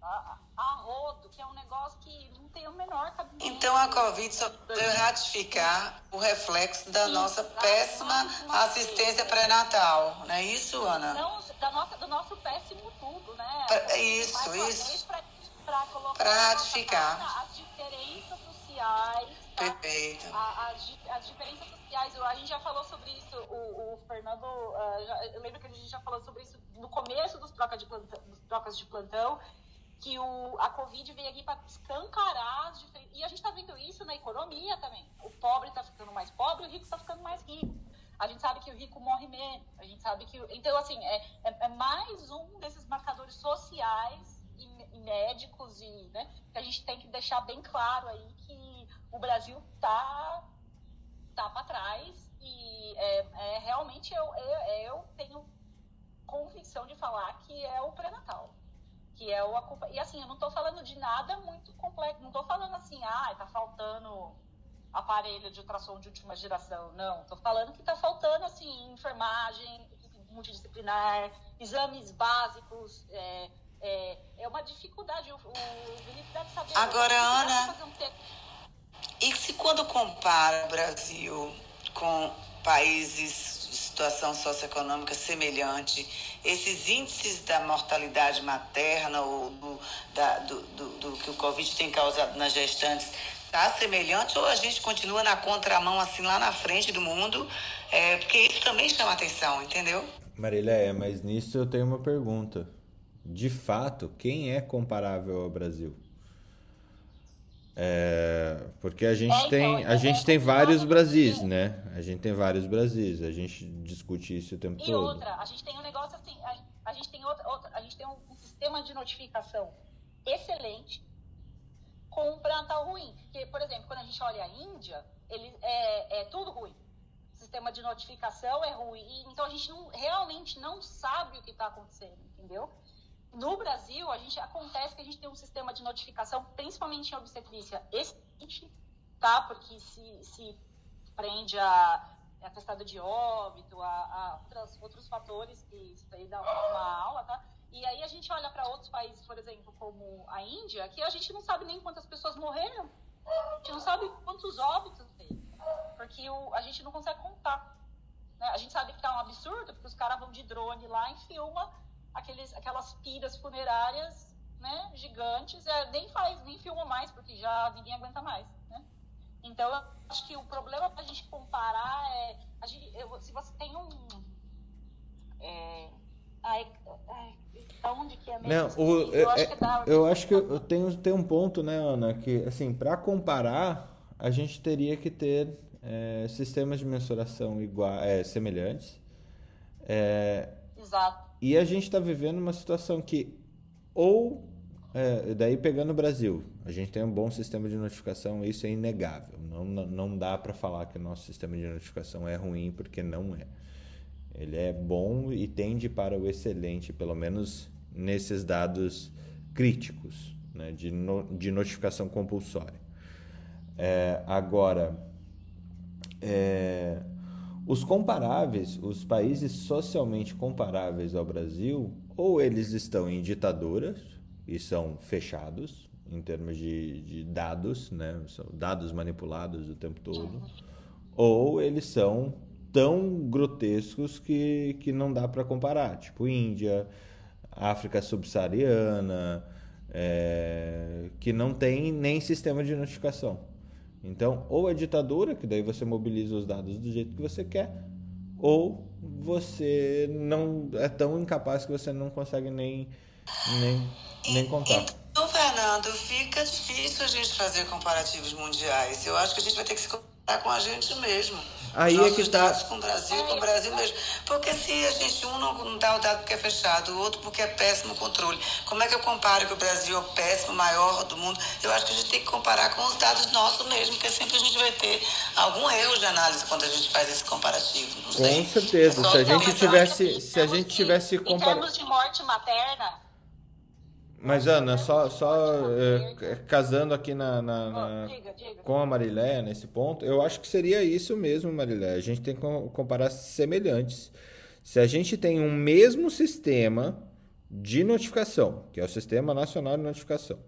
a, a rodo, que é um negócio que não tem o menor cabimento. Então, a Covid só veio ratificar o reflexo da Sim, nossa péssima assistência pré-natal, não é isso, Ana? Não, da nossa, do nosso péssimo tudo, né? Isso, isso. Colocar pra ratificar. as diferenças sociais. Tá? Perfeito. As, as, diferenças sociais, a gente já falou sobre isso, o, o Fernando, uh, já, eu lembro que a gente já falou sobre isso no começo dos, troca de plantão, dos trocas de plantão, que o, a Covid veio aqui para escancarar as diferenças. E a gente está vendo isso na economia também. O pobre está ficando mais pobre, o rico está ficando mais rico. A gente sabe que o rico morre menos. A gente sabe que. Então, assim, é, é, é mais um desses marcadores sociais médicos e né, que a gente tem que deixar bem claro aí que o Brasil tá tá para trás e é, é realmente eu, eu, eu tenho convicção de falar que é o pré-natal que é o e assim eu não estou falando de nada muito complexo não estou falando assim ah tá faltando aparelho de ultrassom de última geração não estou falando que está faltando assim enfermagem multidisciplinar exames básicos é, é, é uma dificuldade. O, o Felipe deve saber. Agora, Ana, um e se quando compara o Brasil com países de situação socioeconômica semelhante, esses índices da mortalidade materna ou do, da, do, do, do que o Covid tem causado nas gestantes está semelhante ou a gente continua na contramão assim lá na frente do mundo? É, porque isso também chama atenção, entendeu? Marília, é, mas nisso eu tenho uma pergunta de fato, quem é comparável ao Brasil? É, porque a gente é, tem, então, a gente tem vários Brasis, né? A gente tem vários Brasis, a gente discute isso o tempo e todo. E outra, a gente tem um negócio assim, a, a gente tem outra, outra, a gente tem um, um, sistema de notificação excelente com um pré-natal ruim. Porque, por exemplo, quando a gente olha a Índia, ele é, é tudo ruim. O sistema de notificação é ruim, então a gente não, realmente não sabe o que está acontecendo, entendeu? No Brasil, a gente acontece que a gente tem um sistema de notificação, principalmente em obstetrícia, excelente, tá? Porque se, se prende a, atestado de óbito, a, a outras, outros fatores que isso aí dá uma aula, tá? E aí a gente olha para outros países, por exemplo, como a Índia, que a gente não sabe nem quantas pessoas morreram, a gente não sabe quantos óbitos tem. porque o, a gente não consegue contar. Né? A gente sabe que tá um absurdo, porque os caras vão de drone lá e filma aqueles, aquelas piras funerárias né, gigantes, é, nem faz, nem filma mais, porque já ninguém aguenta mais. Né? Então, eu acho que o problema para a gente comparar é. A gente, eu, se você tem um. É, ai, ai, onde que é mesmo? Não, o, eu, acho que, dá, eu acho que eu tenho, tem um ponto, né, Ana, que assim, para comparar, a gente teria que ter é, sistemas de mensuração igual, é, semelhantes. É, Exato. E a gente está vivendo uma situação que ou é, daí pegando o Brasil, a gente tem um bom sistema de notificação, isso é inegável. Não, não, dá para falar que o nosso sistema de notificação é ruim, porque não é. Ele é bom e tende para o excelente, pelo menos nesses dados críticos né, de, no, de notificação compulsória. É, agora, é, os comparáveis, os países socialmente comparáveis ao Brasil, ou eles estão em ditaduras, e são fechados em termos de, de dados, né? São dados manipulados o tempo todo, ou eles são tão grotescos que, que não dá para comparar, tipo Índia, África subsaariana, é, que não tem nem sistema de notificação. Então, ou é ditadura, que daí você mobiliza os dados do jeito que você quer, ou você não é tão incapaz que você não consegue nem, nem nem contar. Então, Fernando, fica difícil a gente fazer comparativos mundiais. Eu acho que a gente vai ter que se comparar com a gente mesmo. Aí Nossos é que tá... com o Brasil, com o Brasil mesmo. Porque se a gente, um não dá o dado porque é fechado, o outro porque é péssimo controle, como é que eu comparo que o Brasil é o péssimo, maior do mundo? Eu acho que a gente tem que comparar com os dados nossos mesmo, porque sempre a gente vai ter algum erro de análise quando a gente faz esse comparativo. com certeza. Se a gente tivesse, se a gente tivesse comparado. Em termos de morte materna, mas, Ana, só, só é, casando aqui na, na, na com a Marilé nesse ponto, eu acho que seria isso mesmo, Marilé. A gente tem que comparar semelhantes. Se a gente tem um mesmo sistema de notificação, que é o Sistema Nacional de Notificação,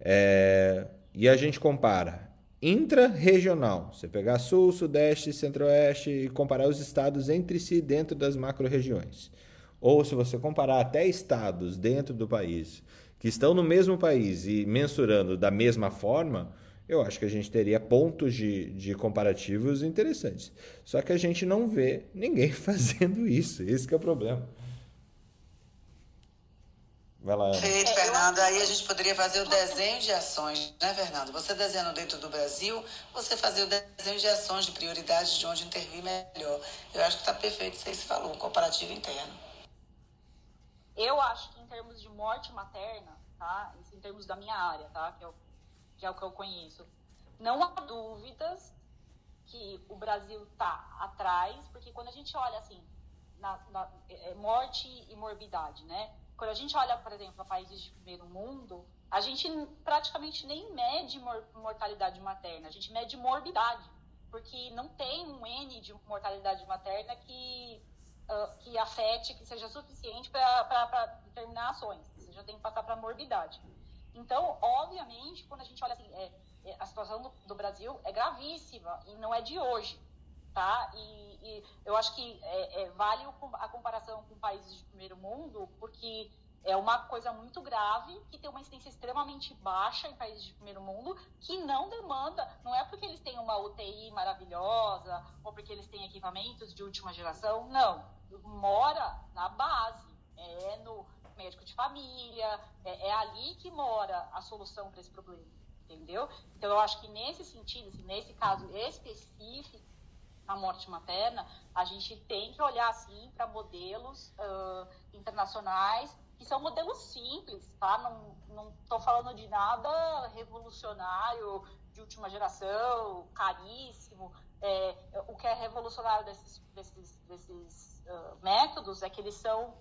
é, e a gente compara intra-regional, você pegar Sul, Sudeste, Centro-Oeste e comparar os estados entre si dentro das macro-regiões. Ou se você comparar até estados dentro do país que estão no mesmo país e mensurando da mesma forma, eu acho que a gente teria pontos de, de comparativos interessantes. Só que a gente não vê ninguém fazendo isso. Esse é o problema. Vai lá. Perfeito, Fernando. Aí a gente poderia fazer o desenho de ações, né, Fernando? Você desenhando dentro do Brasil, você fazer o desenho de ações, de prioridades, de onde intervir melhor. Eu acho que está perfeito isso aí que você falou, um comparativo interno. Eu acho que em termos de morte materna, tá? Isso em termos da minha área, tá? Que é, o, que é o que eu conheço. Não há dúvidas que o Brasil está atrás, porque quando a gente olha assim, na, na é, morte e morbidade, né? Quando a gente olha, por exemplo, para países de primeiro mundo, a gente praticamente nem mede mortalidade materna, a gente mede morbidade, porque não tem um N de mortalidade materna que uh, que afete, que seja suficiente para determinar ações. Você já tem que passar para a morbidade. Então, obviamente, quando a gente olha assim, é, é, a situação do, do, Brasil é gravíssima e não é de hoje, tá? E, e eu acho que é, é vale a comparação com países de primeiro mundo, porque é uma coisa muito grave, que tem uma incidência extremamente baixa em países de primeiro mundo, que não demanda, não é porque eles têm uma UTI maravilhosa, ou porque eles têm equipamentos de última geração, não mora na base, é no médico de família, é, é ali que mora a solução para esse problema, entendeu? Então, eu acho que nesse sentido, assim, nesse caso específico, a morte materna, a gente tem que olhar, assim, para modelos uh, internacionais, que são modelos simples, tá? Não estou falando de nada revolucionário, de última geração, caríssimo. É, o que é revolucionário desses, desses, desses métodos é que eles são,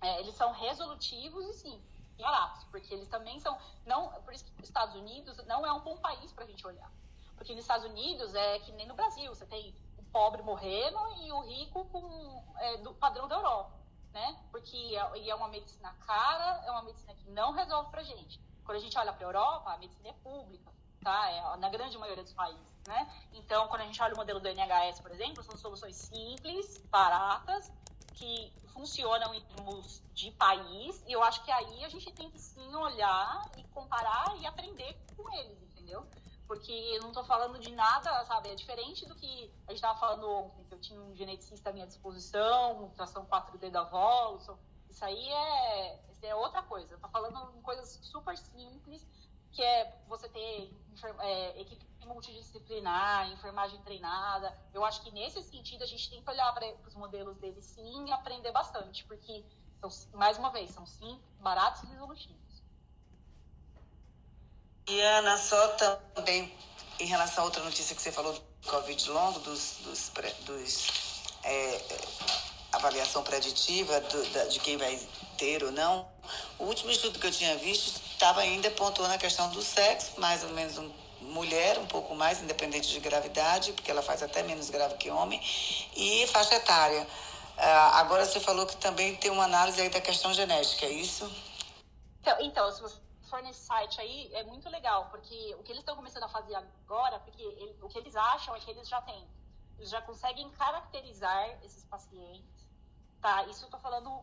é, eles são resolutivos e sim, baratos, porque eles também são, não, por isso que os Estados Unidos não é um bom país para a gente olhar, porque nos Estados Unidos é que nem no Brasil, você tem o pobre morrendo e o rico com é, do padrão da Europa, né? Porque é, é uma medicina cara, é uma medicina que não resolve para gente. Quando a gente olha para a Europa, a medicina é pública, tá? É, na grande maioria dos países, né? Então, quando a gente olha o modelo do NHS, por exemplo, são soluções simples, baratas, que funcionam em termos de país, e eu acho que aí a gente tem que sim olhar e comparar e aprender com eles, entendeu? Porque eu não estou falando de nada, sabe? É diferente do que a gente estava falando ontem, que eu tinha um geneticista à minha disposição, tração 4D da Volson. Isso aí é, é outra coisa. Tô falando coisas super simples, que é você ter é, equipe multidisciplinar, enfermagem treinada. Eu acho que nesse sentido a gente tem que olhar para os modelos deles sim e aprender bastante, porque, mais uma vez, são sim baratos e resolutivos. E Ana, só também em relação a outra notícia que você falou do Covid longo, dos, dos, dos é, avaliação preditiva do, da, de quem vai ter ou não, o último estudo que eu tinha visto estava ainda pontuando a questão do sexo, mais ou menos um, mulher, um pouco mais, independente de gravidade, porque ela faz até menos grave que homem, e faixa etária. Uh, agora você falou que também tem uma análise aí da questão genética, é isso? Então, então se você for nesse site aí, é muito legal, porque o que eles estão começando a fazer agora, porque ele, o que eles acham é que eles já têm, eles já conseguem caracterizar esses pacientes, tá? Isso eu tô falando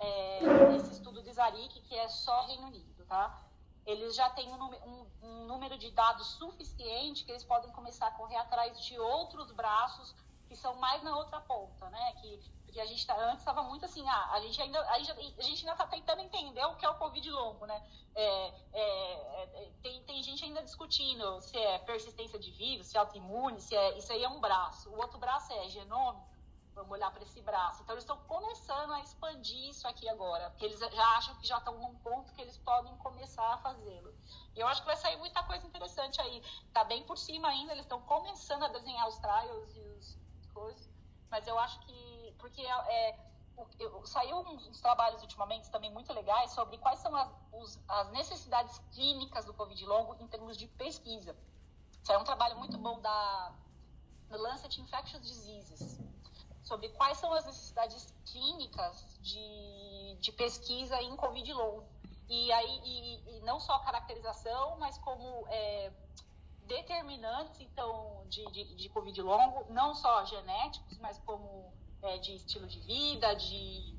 é, estudo de Zarik, que é só Reino Unido, tá? Eles já têm um, um, um, número de dados suficiente que eles podem começar a correr atrás de outros braços que são mais na outra ponta, né? Que, porque a gente tá, antes estava muito assim, ah, a gente ainda a gente, a gente ainda está tentando entender o que é o Covid longo, né? É, é, é, tem, tem gente ainda discutindo se é persistência de vírus, se é autoimune, se é isso aí é um braço. O outro braço é genômico Vamos olhar para esse braço. Então, eles estão começando a expandir isso aqui agora, eles já acham que já estão num ponto que eles podem começar a fazê-lo. E eu acho que vai sair muita coisa interessante aí. Está bem por cima ainda, eles estão começando a desenhar os trials e os coisas, mas eu acho que. Porque é, é saiu uns trabalhos ultimamente também muito legais sobre quais são as, os, as necessidades clínicas do Covid longo em termos de pesquisa. Saiu um trabalho muito bom da Lancet Infectious Diseases, sobre quais são as necessidades clínicas de, de pesquisa em Covid longo. E aí, e, e não só caracterização, mas como é, determinantes, então, de, de, de, Covid longo, não só genéticos, mas como é, de estilo de vida, de,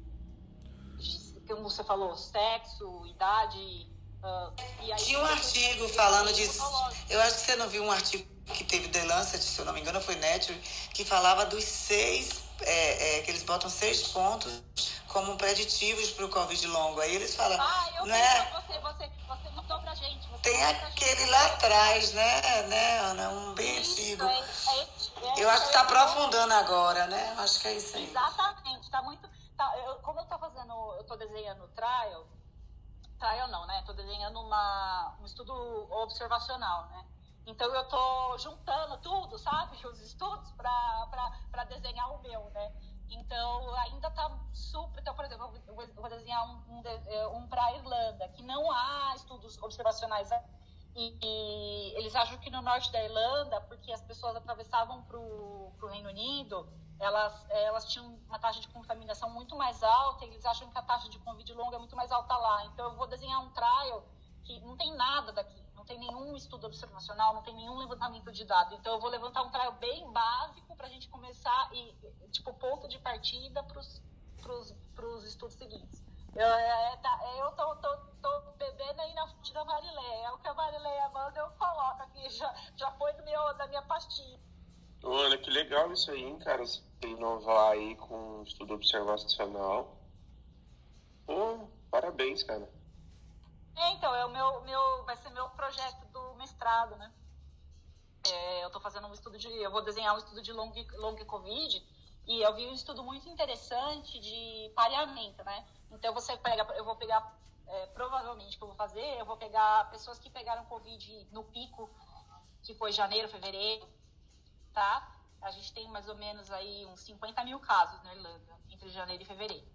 de, como você falou, sexo, idade. Uh, aí, Tinha um artigo falando disso. Eu acho que você não viu um artigo que teve The Lancet, se eu não me engano, foi Nature, que falava dos seis é, é, que eles botam seis pontos como preditivos para o Covid longo. Aí eles falam. Ah, eu né? você, você, você mandou pra gente. Tem aquele gente. lá atrás, né, né, Ana? Um bem isso, antigo. É, é, é, eu acho que está aprofundando agora, né? Acho que é isso aí. Exatamente, está muito. Tá, eu, como eu estou fazendo, eu estou desenhando trial, trial não, né? Estou desenhando uma, um estudo observacional, né? Então eu tô juntando tudo, sabe? Os estudos para desenhar o meu, né? Então ainda tá super. Então, por exemplo, eu vou desenhar um, um, é, um para Irlanda, que não há estudos observacionais. E, e, eles acham que no norte da Irlanda, porque as pessoas atravessavam para o Reino Unido, elas, elas tinham uma taxa de contaminação muito mais alta, e eles acham que a taxa de Covid longa é muito mais alta lá. Então eu vou desenhar um trial que não tem nada daqui não tem nenhum estudo observacional, não tem nenhum levantamento de dados. Então, eu vou levantar um trial bem básico para a gente começar e, tipo, ponto de partida para os estudos seguintes. Eu, é, tá, eu tô, tô, tô, bebendo aí na fonte da Marileia. É o que a Marileia manda, eu coloco aqui. Já, já foi do meu, da minha pastinha. Ana, que legal isso aí, hein, cara? Você inovar aí com estudo observacional. Pô, parabéns, cara. É, então, é o meu, meu, vai ser meu projeto do mestrado, né? É, eu estou fazendo um estudo de, eu vou desenhar um estudo de long, long COVID e eu vi um estudo muito interessante de pareamento, né? Então você pega, eu vou pegar, é, provavelmente que eu vou fazer, eu vou pegar pessoas que pegaram COVID no pico, que foi janeiro, fevereiro, tá? A gente tem mais ou menos aí uns 50 mil casos na Irlanda, entre janeiro e fevereiro.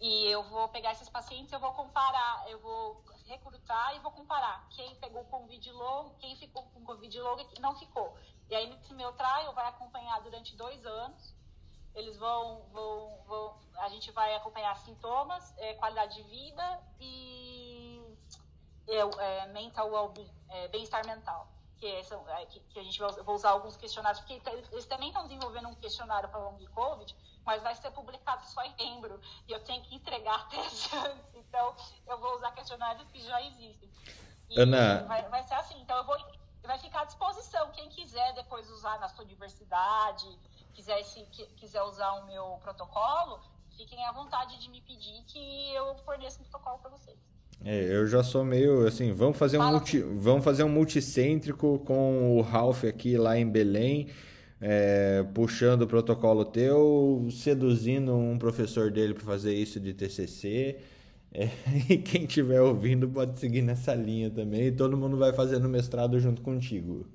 E eu vou pegar esses pacientes, eu vou comparar, eu vou recrutar e vou comparar quem pegou Covid longo, quem ficou com Covid longo e quem não ficou. E aí nesse meu trial vai acompanhar durante dois anos. Eles vão, vão, vão a gente vai acompanhar sintomas, é, qualidade de vida e é, é, mental well-being, é, bem-estar mental. que, é, são, é, que, que, a gente vai vou usar alguns questionários, porque eles também estão desenvolvendo um questionário para long COVID, mas vai ser publicado só em dezembro, e eu tenho que entregar até antes, então eu vou usar questionários que já existem. E Ana... Vai, vai ser assim, então eu vou vai ficar à disposição. Quem quiser depois usar na sua universidade, quiser, se, quiser usar o meu protocolo, fiquem à vontade de me pedir que eu forneça um protocolo para vocês. É, eu já sou meio assim, vamos fazer um multi, vamos fazer um multicêntrico com o Ralph aqui lá em Belém, é, puxando o protocolo teu, seduzindo um professor dele para fazer isso de TCC. É, e quem estiver ouvindo pode seguir nessa linha também. E todo mundo vai fazendo mestrado junto contigo.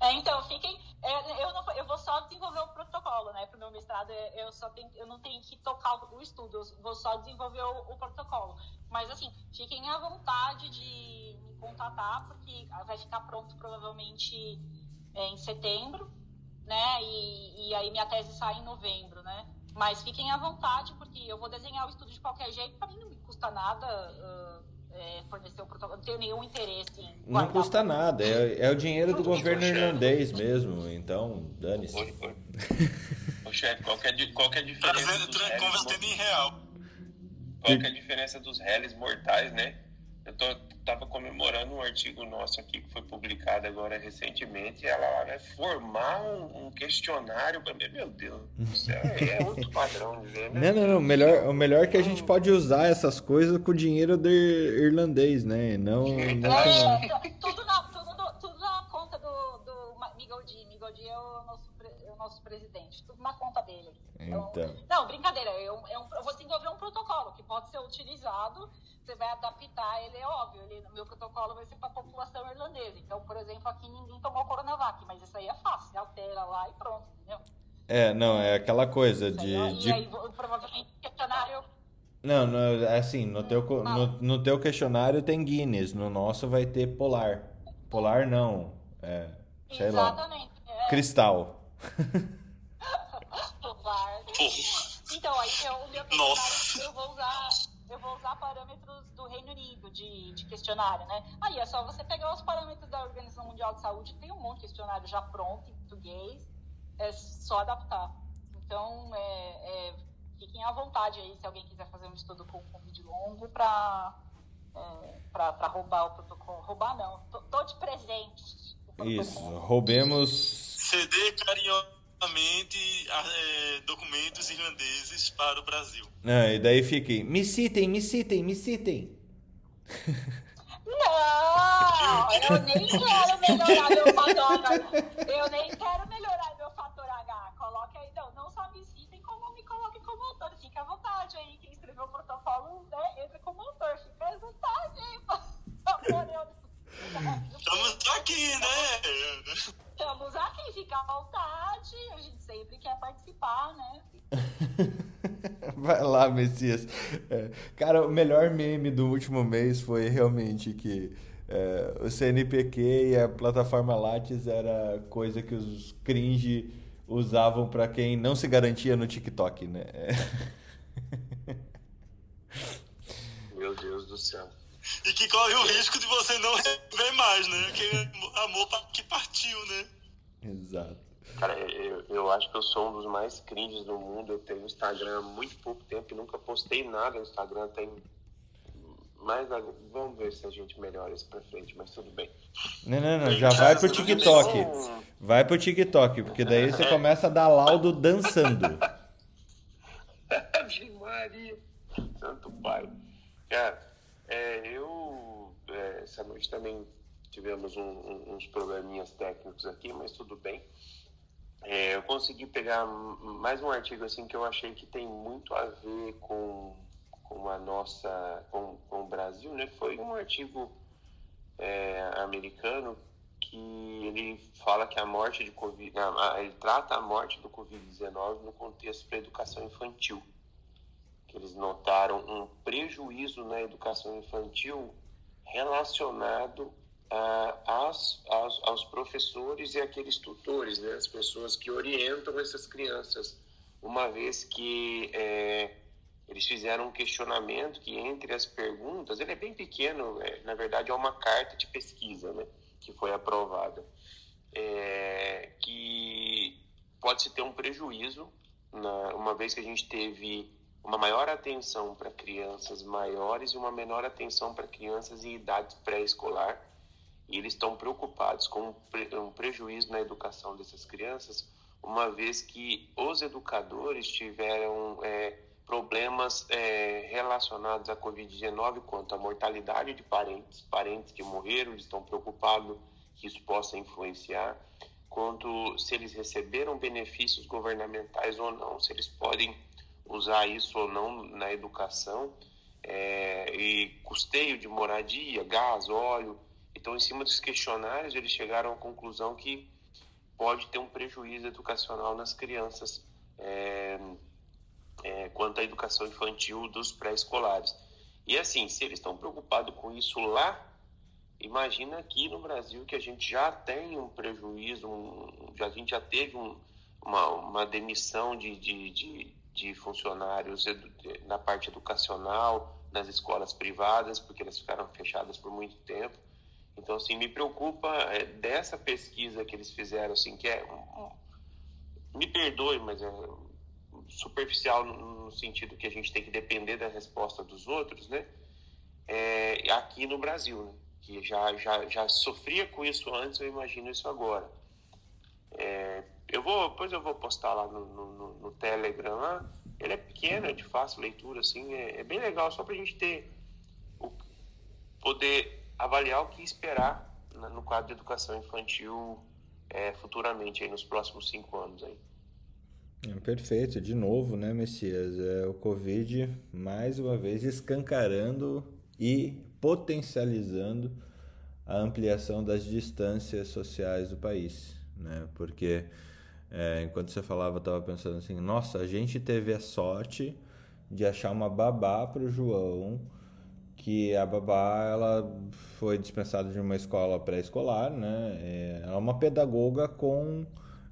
é, então, fiquem. É, eu, não, eu vou só desenvolver o protocolo, né? Para o meu mestrado, é, eu, só tenho, eu não tenho que tocar o estudo, eu vou só desenvolver o, o protocolo. Mas, assim, fiquem à vontade de me contatar, porque vai ficar pronto provavelmente é, em setembro, né? E, e aí minha tese sai em novembro, né? Mas fiquem à vontade, porque eu vou desenhar o estudo de qualquer jeito, para mim não me custa nada uh, é, fornecer o protocolo, não tenho nenhum interesse em. Não custa nada, é, é, o dinheiro do governo irlandês mesmo, então dane-se. Ô, chefe, qual, é, qual é a diferença? Convertendo em real. Qual é a diferença dos réis mortais, né? Eu tô, tava comemorando um artigo nosso aqui que foi publicado agora recentemente. E ela vai formar um, um questionário para mim. Meu Deus do céu, é outro padrão de ver, né? Não, não, não. Melhor, o melhor é que a gente pode usar essas coisas com o dinheiro do irlandês, né? Não. não é, na, tudo, tudo na conta do, do Migodi. Migodi é o nosso, é o nosso presidente. Tudo na conta dele. Então, então. Não, brincadeira. Eu, eu, eu vou desenvolver um protocolo que pode ser utilizado você vai adaptar, ele é óbvio, ele, meu protocolo vai ser para a população irlandesa. Então, por exemplo, aqui ninguém tomou Coronavac, mas isso aí é fácil, você altera lá e pronto, entendeu? É, não, é aquela coisa de. Aí, de... E aí, provavelmente, questionário. Não, no, é assim, no teu, no, no teu questionário tem Guinness, no nosso vai ter Polar. Polar não, é, sei Exatamente, lá. É... Cristal. Polar. Então, aí eu, o meu questionário eu vou usar eu vou usar parâmetros do Reino Unido de, de questionário, né? Aí é só você pegar os parâmetros da Organização Mundial de Saúde, tem um monte de questionário já pronto em português, é só adaptar. Então, é, é, fiquem à vontade aí se alguém quiser fazer um estudo com, com vídeo longo para é, para roubar o protocolo. Roubar não, tô, tô de presente. Isso, roubemos. CD carinhoso é, documentos irlandeses para o Brasil. Ah, e daí fiquem, me citem, me citem, me citem. Não, eu nem quero melhorar meu fator Eu nem quero melhorar meu fator H. Coloque aí, não, não só me citem, como me coloquem como autor. Fique à vontade aí. Quem escreveu o protocolo, né, entra como autor. Fica à vontade aí, por Estamos aqui, né? Estamos aqui, fica à vontade. A gente sempre quer participar, né? Vai lá, Messias. É, cara, o melhor meme do último mês foi realmente que é, o CNPq e a plataforma Lattes era coisa que os cringe usavam para quem não se garantia no TikTok, né? Meu Deus do céu e que corre o risco de você não ver mais, né? Que amor que partiu, né? Exato. Cara, eu, eu acho que eu sou um dos mais cringes do mundo. Eu tenho Instagram há muito pouco tempo e nunca postei nada no Instagram. Tem mais. Vamos ver se a gente melhora isso pra frente, mas tudo bem. Não, não, não. Já vai pro TikTok. Vai pro TikTok, porque daí você começa a dar laudo dançando. Ave Maria. Santo Pai. Cara. É, eu, é, essa noite também tivemos um, um, uns probleminhas técnicos aqui, mas tudo bem. É, eu consegui pegar mais um artigo assim que eu achei que tem muito a ver com, com a nossa, com, com o Brasil, né? Foi um artigo é, americano que ele fala que a morte de Covid, ele trata a morte do Covid-19 no contexto da educação infantil que eles notaram um prejuízo na educação infantil relacionado a, aos, aos, aos, professores e aqueles tutores, né, as pessoas que orientam essas crianças, uma vez que é, eles fizeram um questionamento que entre as perguntas, ele é bem pequeno, é, na verdade é uma carta de pesquisa, né, que foi aprovada, é, que pode-se ter um prejuízo, na, uma vez que a gente teve uma maior atenção para crianças maiores e uma menor atenção para crianças em idade pré-escolar, e eles estão preocupados com um prejuízo na educação dessas crianças, uma vez que os educadores tiveram é, problemas é, relacionados à Covid-19 quanto à mortalidade de parentes, parentes que morreram, eles estão preocupados que isso possa influenciar, quanto se eles receberam benefícios governamentais ou não, se eles podem usar isso ou não na educação, é, e custeio de moradia, gás, óleo. Então, em cima dos questionários, eles chegaram à conclusão que pode ter um prejuízo educacional nas crianças. É, é, quanto à educação infantil dos pré-escolares. E assim, se eles estão preocupados com isso lá, imagina aqui no Brasil que a gente já tem um prejuízo, um, a gente já teve um, uma, uma, demissão de, de, de, de funcionários na parte educacional, nas escolas privadas, porque elas ficaram fechadas por muito tempo. Então, assim, me preocupa é, dessa pesquisa que eles fizeram, assim, que é... Me perdoe, mas é superficial no, no, sentido que a gente tem que depender da resposta dos outros, né? É, aqui no Brasil, né? que já, já, já sofria com isso antes, eu imagino isso agora. É, eu vou, depois eu vou postar lá no, no, no, Telegram. Ele é pequeno, é de fácil leitura, assim, é, é bem legal, só para a gente ter o, poder avaliar o que esperar no quadro de educação infantil é, futuramente, aí, nos próximos cinco anos. Aí. É, perfeito, de novo, né, Messias? É o Covid mais uma vez escancarando e potencializando a ampliação das distâncias sociais do país, né? Porque é, enquanto você falava, eu estava pensando assim: nossa, a gente teve a sorte de achar uma babá para o João, que a babá ela foi dispensada de uma escola pré-escolar, né? É, ela é uma pedagoga com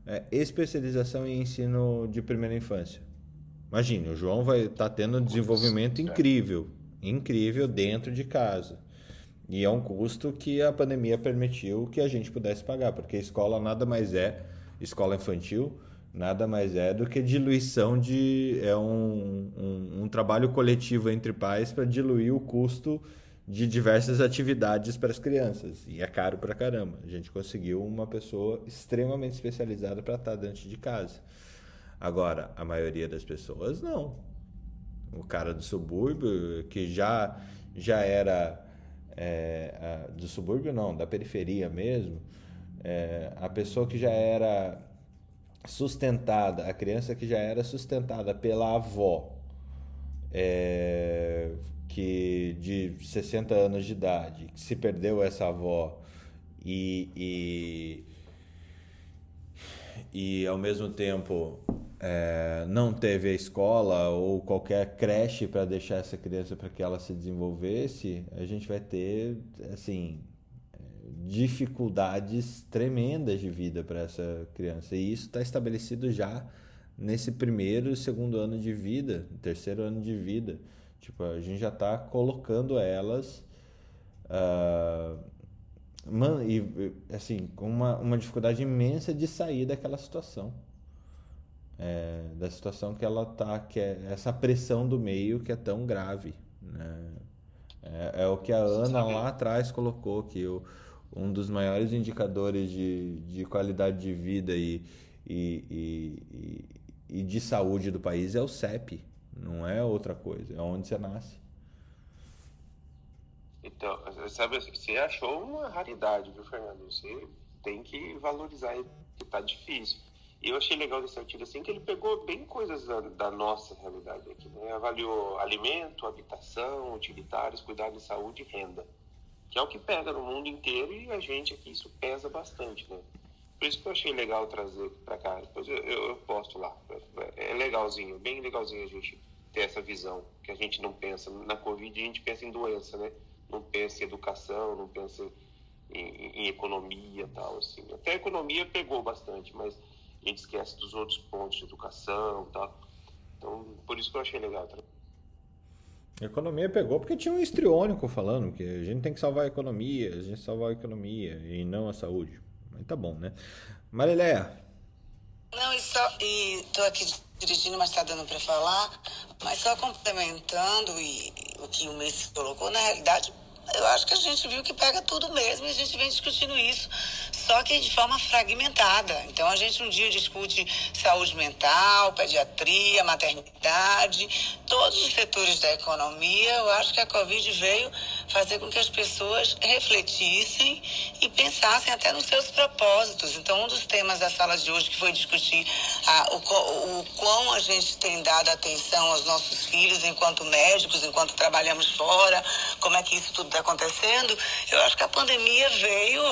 é, especialização em ensino de primeira infância. Imagine, o João vai estar tá tendo um desenvolvimento incrível, incrível dentro de casa. E é um custo que a pandemia permitiu que a gente pudesse pagar, porque a escola nada mais é, escola infantil, nada mais é do que diluição de. É um, um, um trabalho coletivo entre pais para diluir o custo de diversas atividades para as crianças. E é caro pra caramba. A gente conseguiu uma pessoa extremamente especializada para estar dentro de casa. Agora, a maioria das pessoas não. O cara do subúrbio, que já, já era. É, do subúrbio, não, da periferia mesmo. É, a pessoa que já era sustentada, a criança que já era sustentada pela avó. É, que de 60 anos de idade, que se perdeu essa avó e, e, e ao mesmo tempo é, não teve a escola ou qualquer creche para deixar essa criança para que ela se desenvolvesse, a gente vai ter assim dificuldades tremendas de vida para essa criança e isso está estabelecido já nesse primeiro e segundo ano de vida, terceiro ano de vida. Tipo, a gente já está colocando elas uh, man, e, assim, com uma, uma dificuldade imensa de sair daquela situação. É, da situação que ela tá, que é essa pressão do meio que é tão grave. Né? É, é, o que a Ana lá atrás colocou, que o, um dos maiores indicadores de, de qualidade de vida e, e, e, e de saúde do país é o CEP. Não é outra coisa, é onde você nasce. Então, sabe, você achou uma raridade, viu, Fernando? Você tem que valorizar que tá difícil. E eu achei legal desse artigo assim que ele pegou bem coisas da, da nossa realidade aqui, né? Avaliou alimento, habitação, utilitários, cuidado de saúde e renda. Que é o que pega no mundo inteiro e a gente aqui isso pesa bastante, né? Por isso que eu achei legal trazer para cá. Depois eu, eu, eu posto lá. É legalzinho, bem legalzinho a gente ter essa visão, que a gente não pensa. Na Covid a gente pensa em doença, né? Não pensa em educação, não pensa em, em economia tal, assim. Até a economia pegou bastante, mas a gente esquece dos outros pontos de educação tal. Então, por isso que eu achei legal. A economia pegou porque tinha um histriônico falando que a gente tem que salvar a economia, a gente salvar a economia e não a saúde. Mas tá bom, né? Marileia. Não, e só. E tô aqui dirigindo, mas tá dando para falar. Mas só complementando e, o que o Messi colocou, na realidade, eu acho que a gente viu que pega tudo mesmo e a gente vem discutindo isso, só que de forma fragmentada. Então a gente um dia discute saúde mental, pediatria, maternidade, todos os setores da economia. Eu acho que a Covid veio fazer com que as pessoas refletissem e pensassem até nos seus propósitos. Então um dos temas da sala de hoje que foi discutir a, o, o quão a gente tem dado atenção aos nossos filhos enquanto médicos, enquanto trabalhamos fora, como é que isso tudo está acontecendo, eu acho que a pandemia veio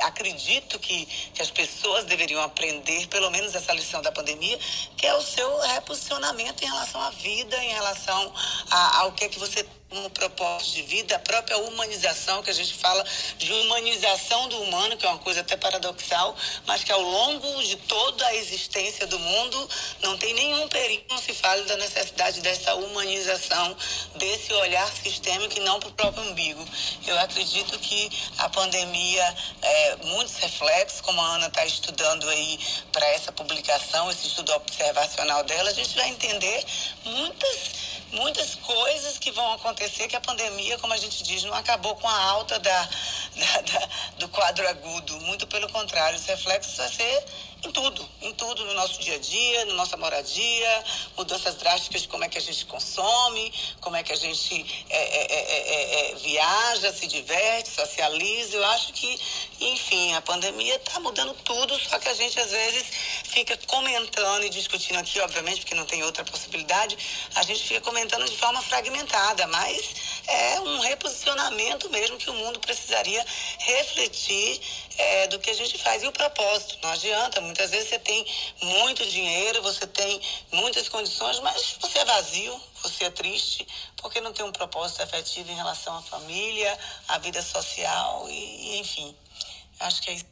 acredito que, que as pessoas deveriam aprender, pelo menos essa lição da pandemia, que é o seu reposicionamento em relação à vida, em relação a, ao que é que você como propósito de vida, a própria humanização, que a gente fala de humanização do humano, que é uma coisa até paradoxal, mas que ao longo de toda a existência do mundo não tem nenhum perigo, não se fala da necessidade dessa humanização, desse olhar sistêmico e não para o próprio umbigo. Eu acredito que a pandemia, é, muitos reflexos, como a Ana está estudando aí para essa publicação, esse estudo observacional dela, a gente vai entender muitas muitas coisas que vão acontecer que a pandemia, como a gente diz, não acabou com a alta da, da, da do quadro agudo. Muito pelo contrário, os reflexos vai ser em tudo, em tudo no nosso dia a dia, na nossa moradia, mudanças drásticas de como é que a gente consome, como é que a gente é, é, é, viaja, se diverte, socializa. Eu acho que, enfim, a pandemia está mudando tudo, só que a gente às vezes fica comentando e discutindo aqui, obviamente, porque não tem outra possibilidade, a gente fica comentando de forma fragmentada, mas é um reposicionamento mesmo que o mundo precisaria refletir é, do que a gente faz. E o propósito, não adianta. Muitas vezes você tem muito dinheiro, você tem muitas condições, mas você é vazio, você é triste, porque não tem um propósito efetivo em relação à família, à vida social e, e enfim. Acho que é isso.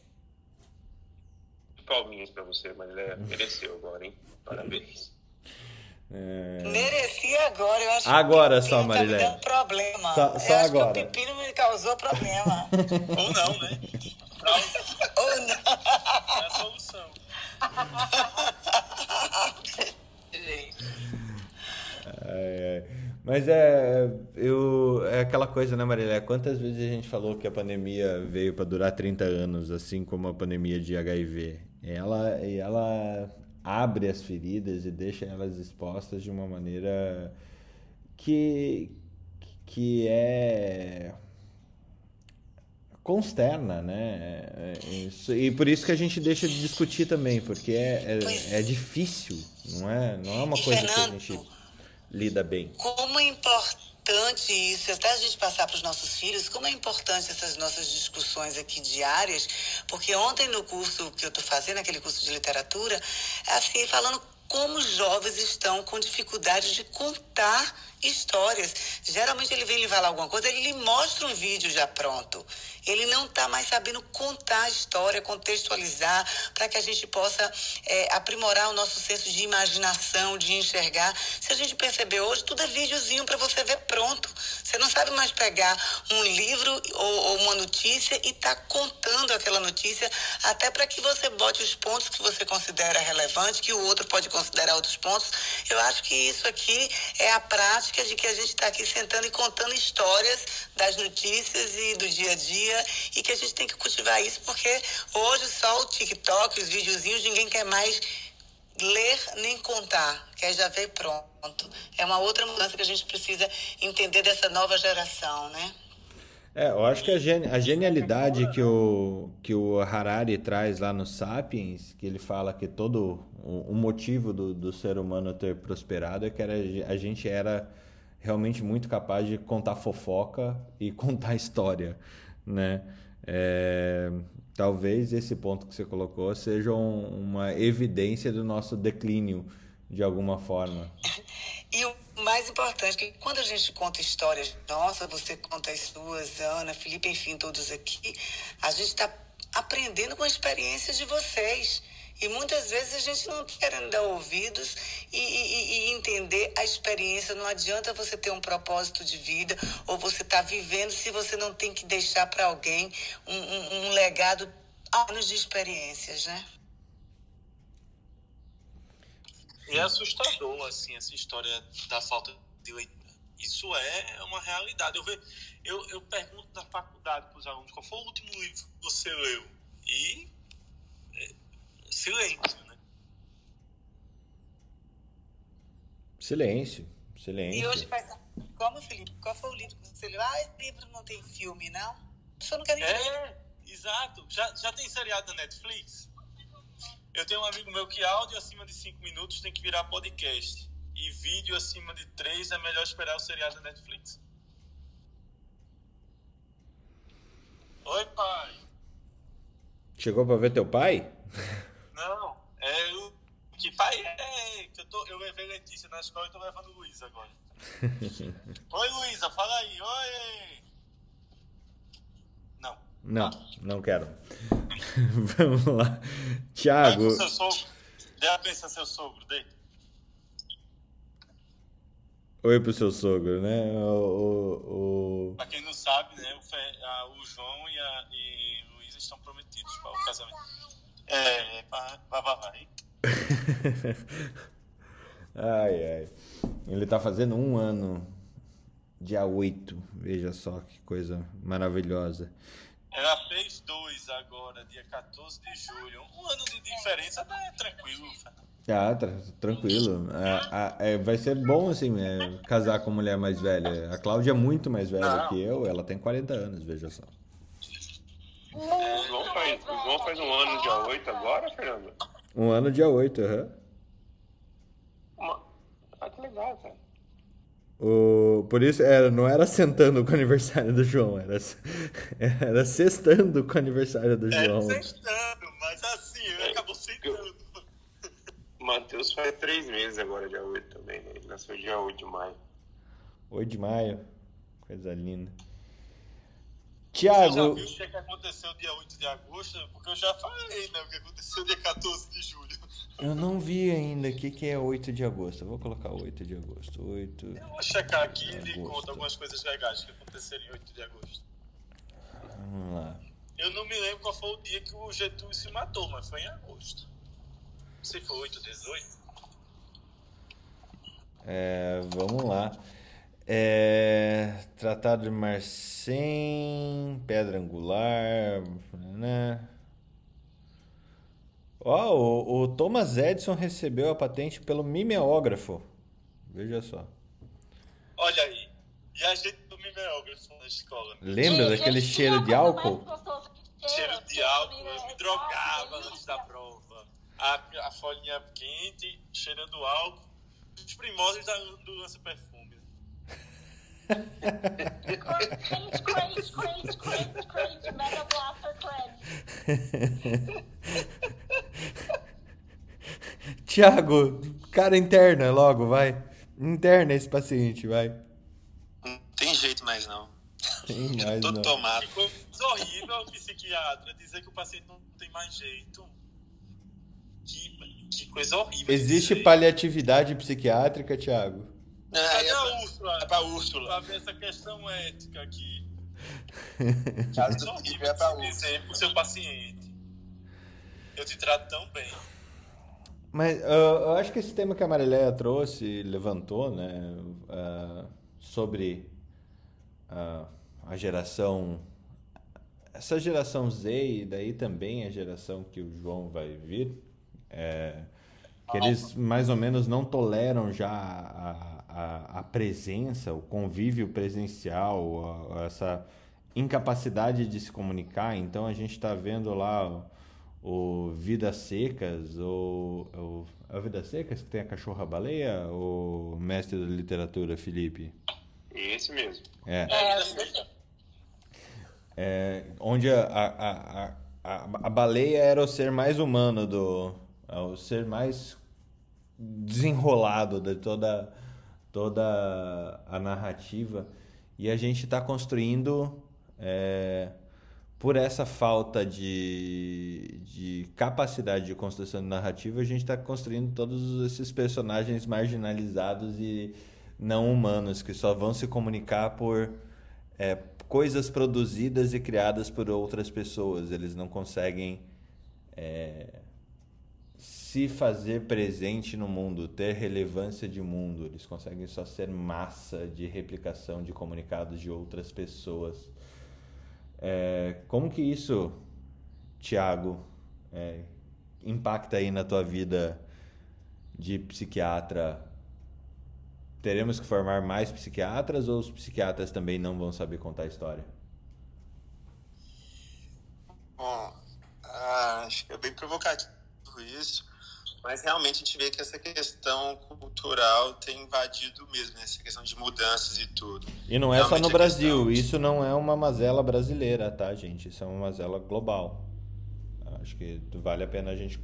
Palminhas para você, é, mereceu agora, hein? Parabéns. É... Merecia agora, eu acho agora que só, Marilé. Tá me dando problema. Só, só eu acho agora. que o pepino me causou problema. Ou não, né? Ou não. É a solução. É, mas é, eu, é aquela coisa, né, Marília? Quantas vezes a gente falou que a pandemia veio para durar 30 anos, assim como a pandemia de HIV? Ela, ela abre as feridas e deixa elas expostas de uma maneira que, que é consterna, né? É, é isso, e por isso que a gente deixa de discutir também, porque é, é, é difícil, não é? Não é uma coisa Fernando, que a gente lida bem. Como é importante isso, até a gente passar para os nossos filhos, como é importante essas nossas discussões aqui diárias, porque ontem no curso que eu estou fazendo, aquele curso de literatura, assim, falando como os jovens estão com dificuldade de contar histórias. Geralmente ele vem lhe falar alguma coisa, ele lhe mostra um vídeo já pronto. Ele não está mais sabendo contar a história, contextualizar, para que a gente possa é, aprimorar o nosso senso de imaginação, de enxergar. Se a gente perceber hoje, tudo é videozinho para você ver pronto. Você não sabe mais pegar um livro ou, ou uma notícia e tá contando aquela notícia, até para que você bote os pontos que você considera relevante, que o outro pode considerar outros pontos. Eu acho que isso aqui é a prática de que a gente está aqui sentando e contando histórias das notícias e do dia a dia e que a gente tem que cultivar isso porque hoje só o TikTok, os videozinhos, ninguém quer mais ler nem contar, quer já ver pronto. É uma outra mudança que a gente precisa entender dessa nova geração, né? É, eu acho que a, gen a genialidade que o, que o Harari traz lá no Sapiens, que ele fala que todo o, o motivo do, do ser humano ter prosperado é que era, a gente era realmente muito capaz de contar fofoca e contar história né? É, talvez esse ponto que você colocou seja um, uma evidência do nosso declínio de alguma forma. E o mais importante que quando a gente conta histórias, nossa, você conta as suas, Ana, Felipe, enfim, todos aqui, a gente está aprendendo com a experiência de vocês. E muitas vezes a gente não quer dar ouvidos e, e, e, entender a experiência. Não adianta você ter um propósito de vida ou você estar tá vivendo se você não tem que deixar para alguém um, um, um legado anos de experiências, né? É assustador, assim, essa história da falta de leitura. Isso é uma realidade. Eu, ve, eu, eu pergunto na faculdade para os alunos qual foi o último livro que você leu. E é, silêncio, né? Silêncio, silêncio. E hoje faz como, Felipe? Qual foi o livro que você leu? Ah, esse livro não tem filme, não? Pessoa não quer nem É, exato. Já, já tem seriado na Netflix? Eu tenho um amigo meu que áudio acima de 5 minutos tem que virar podcast. E vídeo acima de 3 é melhor esperar o seriado da Netflix. Oi, pai. Chegou pra ver teu pai? Não, é o. Que pai é? Que eu, tô, eu levei Letícia na escola e tô levando Luiz agora. oi, Luísa, fala aí. Oi! Não. Não, não quero. Vamos lá. Tiago. Seu sogro. Dê a benção seu sogro, dê. Oi pro seu sogro, né? O, o, Pra quem não sabe, né? O, Fe... a, o João e, a, e Luísa estão prometidos para o casamento. É, vai, vai, vai. ai, ai. Ele tá fazendo um ano, dia 8. Veja só que coisa maravilhosa. Ela fez dois agora, dia 14 de julho. Um ano de diferença tá tranquilo, Ah, tra tranquilo. É, é, vai ser bom, assim, é, casar com mulher mais velha. A Cláudia é muito mais velha Não. que eu, ela tem 40 anos, veja só. O João faz, o João faz um ano dia 8 agora, Fernando? Um ano dia 8, aham. Uhum. Ah, que legal, cara. O, por isso, era, não era sentando com o aniversário do João, era, era sextando com o aniversário do João. Era sextando, mas assim, ele acabou sentando. Matheus faz três meses agora, dia 8 também, né? Ele nasceu dia 8 de maio. 8 de maio, coisa linda. Tiago. Você já viu o que aconteceu dia 8 de agosto? Porque eu já falei, né? O que aconteceu dia 14 de julho. Eu não vi ainda o que, que é 8 de agosto. Eu vou colocar 8 de agosto. 8 eu vou checar aqui e conto algumas coisas legais que aconteceram em 8 de agosto. Vamos lá. Eu não me lembro qual foi o dia que o Getúlio se matou, mas foi em agosto. Não sei se foi 8 ou 18. É, vamos lá. É, Tratado de Marcem, Pedra Angular, né? Ó, oh, o, Thomas Edison recebeu a patente pelo mimeógrafo. Veja só. Olha aí. E a gente do mimeógrafo na escola. Né? Lembra daquele cheiro de álcool? Cheiro de álcool. Eu me drogava antes da prova. A, a folhinha quente, cheirando álcool. Os primórdios da, do lança-perfume. Mega Blaster. Tiago, cara interna logo, vai. Interna esse paciente, vai. Não tem jeito mais não. Tem mais Tô não. tomado. Ficou horrível o psiquiatra dizer que o paciente não tem mais jeito. Que, que coisa horrível. Existe paliatividade psiquiátrica, Tiago? É, Cadê a Úrsula? É pra Úrsula. Pra ver essa questão ética aqui. Caso horrível é pra Úrsula. pro seu paciente. Eu te trato tão bem. Mas uh, eu acho que esse tema que a Marileia trouxe, levantou, né, uh, sobre uh, a geração, essa geração Z e daí também a geração que o João vai vir, é, que eles mais ou menos não toleram já a, a, a presença, o convívio presencial, a, essa incapacidade de se comunicar. Então a gente está vendo lá o Vidas Secas, ou, ou é o Vidas Secas que tem a cachorra baleia, o mestre da literatura, Felipe? Esse mesmo. É. é é, onde a, a, a, a, a baleia era o ser mais humano do. o ser mais desenrolado de toda, toda a narrativa. E a gente está construindo é, por essa falta de, de capacidade de construção de narrativa, a gente está construindo todos esses personagens marginalizados e não humanos que só vão se comunicar por é, coisas produzidas e criadas por outras pessoas. Eles não conseguem é, se fazer presente no mundo, ter relevância de mundo. Eles conseguem só ser massa de replicação de comunicados de outras pessoas. É, como que isso, Tiago, é, impacta aí na tua vida de psiquiatra? Teremos que formar mais psiquiatras ou os psiquiatras também não vão saber contar a história? Bom, ah, acho que é bem provocativo isso, mas realmente a gente vê que essa questão cultural tem invadido mesmo, né? essa questão de mudanças e tudo. E não é realmente só no Brasil, questão... isso não é uma mazela brasileira, tá, gente? Isso é uma mazela global. Acho que vale a pena a gente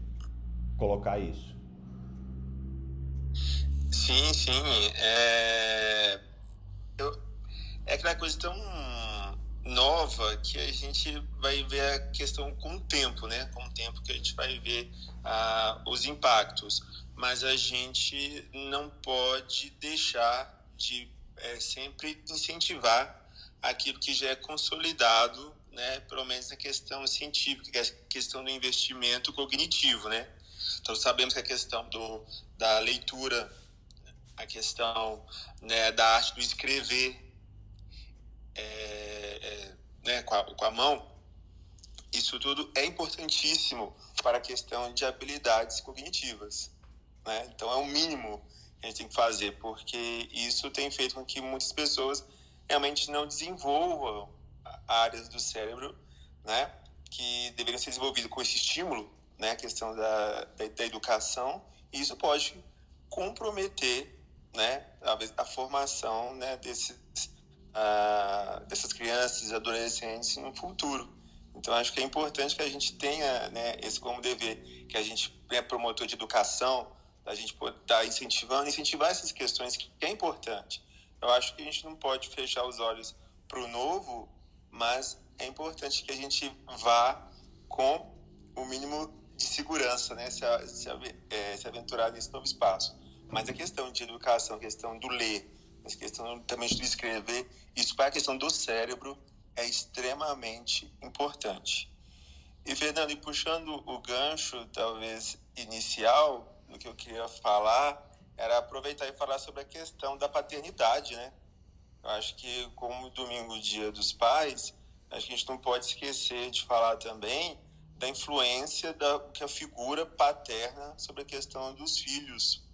colocar isso. Sim, sim. É, Eu... é aquela coisa tão nova que a gente vai ver a questão com o tempo, né? Com o tempo que a gente vai ver ah, os impactos. Mas a gente não pode deixar de é, sempre incentivar aquilo que já é consolidado, né? Pelo menos na questão científica, que é a questão do investimento cognitivo, né? Então sabemos que a questão do, da leitura, a questão né, da arte do escrever, é, é, né, com, a, com a mão, isso tudo é importantíssimo para a questão de habilidades cognitivas. Né? Então, é o mínimo que a gente tem que fazer, porque isso tem feito com que muitas pessoas realmente não desenvolvam áreas do cérebro né, que deveriam ser desenvolvidas com esse estímulo, né, a questão da, da, da educação, e isso pode comprometer né, a, a formação né, desses, dessas crianças e adolescentes no futuro. Então, acho que é importante que a gente tenha né, esse como dever, que a gente é promotor de educação, a gente estar tá incentivando, incentivar essas questões que é importante. Eu acho que a gente não pode fechar os olhos para o novo, mas é importante que a gente vá com o mínimo de segurança, né, se, se, é, se aventurar nesse novo espaço. Mas a questão de educação, a questão do ler, a questão também do escrever, isso para a questão do cérebro é extremamente importante. E, Fernando, e puxando o gancho, talvez, inicial, do que eu queria falar, era aproveitar e falar sobre a questão da paternidade, né? Eu acho que, como domingo, dia dos pais, acho que a gente não pode esquecer de falar também da influência da que a figura paterna sobre a questão dos filhos.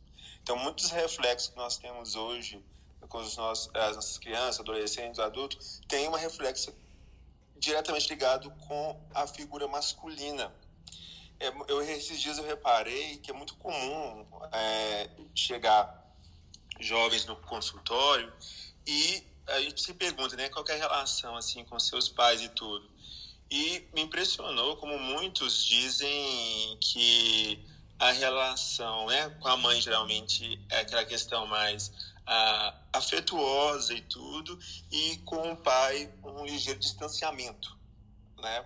Então, muitos reflexos que nós temos hoje com os nossos, as nossas crianças, adolescentes, adultos, tem uma reflexo diretamente ligado com a figura masculina. É, eu, esses dias eu reparei que é muito comum é, chegar jovens no consultório e a gente se pergunta, né, qual é a relação assim com seus pais e tudo. E me impressionou como muitos dizem que a relação né, com a mãe geralmente é aquela questão mais ah, afetuosa e tudo, e com o pai um ligeiro distanciamento, né?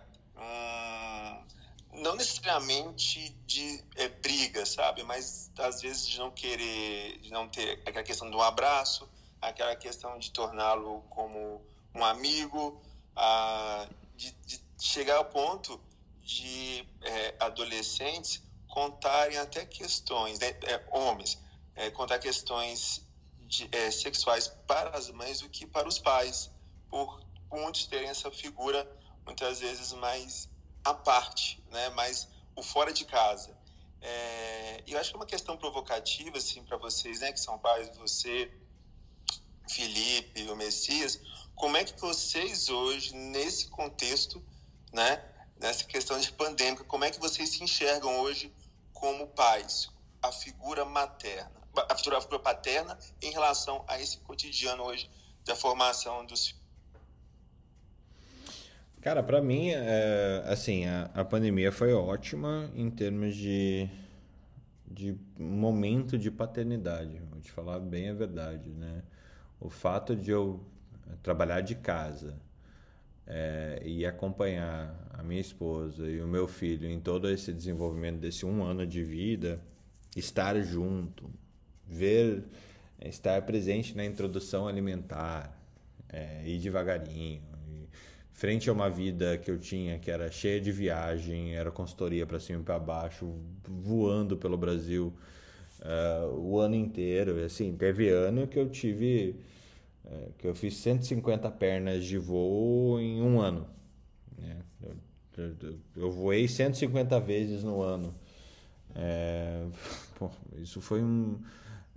não necessariamente de é, briga, sabe? Mas às vezes de não querer, de não ter aquela questão do abraço, aquela questão de torná-lo como um amigo, ah, de, de, chegar ao ponto de é, adolescentes contarem até questões, né, é, homens, é, contar questões de, é, sexuais para as mães do que para os pais, por muitos terem essa figura muitas vezes mais à parte, né? mais o fora de casa. É, e eu acho que é uma questão provocativa assim, para vocês, né, que são pais, você, Felipe, o Messias, como é que vocês hoje, nesse contexto, né, nessa questão de pandêmica, como é que vocês se enxergam hoje como pais, a figura materna? A figura paterna em relação a esse cotidiano hoje da formação dos Cara, para mim, é, assim, a, a pandemia foi ótima em termos de, de momento de paternidade. Vou te falar bem a verdade, né? O fato de eu trabalhar de casa, é, e acompanhar a minha esposa e o meu filho em todo esse desenvolvimento desse um ano de vida, estar junto, ver, é, estar presente na introdução alimentar, é, ir devagarinho, frente a uma vida que eu tinha que era cheia de viagem, era consultoria para cima e para baixo, voando pelo Brasil uh, o ano inteiro. E, assim, teve ano que eu tive uh, que eu fiz 150 pernas de voo em um ano. Né? Eu, eu, eu, voei 150 vezes no ano. É, pô, isso foi um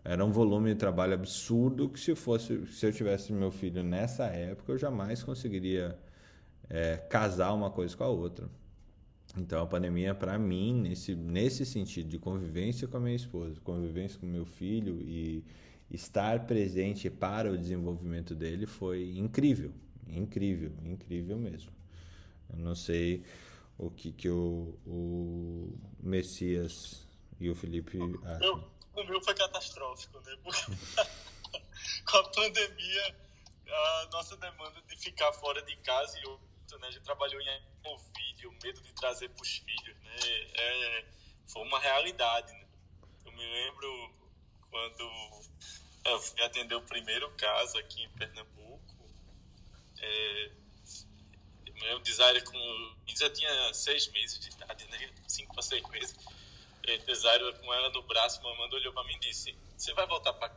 era um volume de trabalho absurdo que se fosse se eu tivesse meu filho nessa época eu jamais conseguiria é, casar uma coisa com a outra. Então a pandemia para mim nesse nesse sentido de convivência com a minha esposa, convivência com meu filho e estar presente para o desenvolvimento dele foi incrível, incrível, incrível mesmo. Eu não sei o que que o, o Messias e o Felipe acham. O meu foi catastrófico, né? Porque com a pandemia a nossa demanda de ficar fora de casa e muito, né? A gente trabalhou em Covid, o medo de trazer para os filhos, né? É, foi uma realidade, né? Eu me lembro quando eu fui atender o primeiro caso aqui em Pernambuco. É, meu designer com já tinha seis meses de idade, né? Cinco para seis meses. Designer com ela no braço, mamando olhou para mim e disse: "Você vai voltar para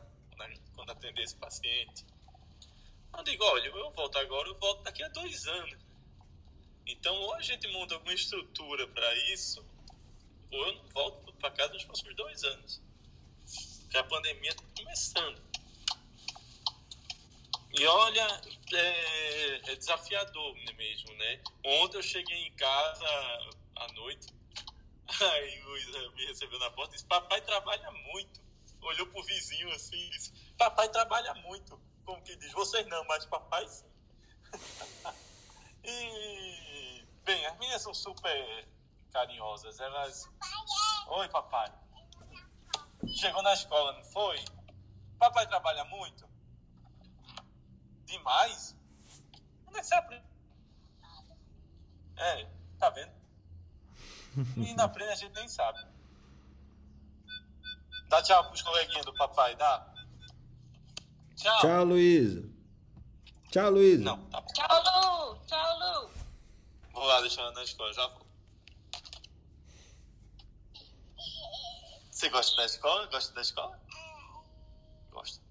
quando atender esse paciente?" Eu digo: "Olha, eu volto agora, eu volto daqui a dois anos." Então, ou a gente monta alguma estrutura para isso, ou eu não volto para casa nos próximos dois anos. Porque a pandemia está começando. E olha, é, é, desafiador mesmo, né? Ontem eu cheguei em casa à noite, aí o Isa me recebeu na porta e disse: Papai trabalha muito. Olhou pro vizinho assim e disse: Papai trabalha muito. Como que diz? Vocês não, mas papai sim. e Bem, as minhas são super carinhosas. Elas. Oi, papai. Chegou na escola, não foi? Papai trabalha muito? Demais? Onde é que você aprende? É, tá vendo? E na aprende a gente nem sabe. Dá tchau pros coleguinhas do papai, dá? Tchau. Tchau, Luísa. Tchau, Luísa. Não, tá Tchau, Lu. Tchau, Lu. Vou lá deixar ela na escola, já vou. Você gosta da escola? Gosta da escola? Gosta.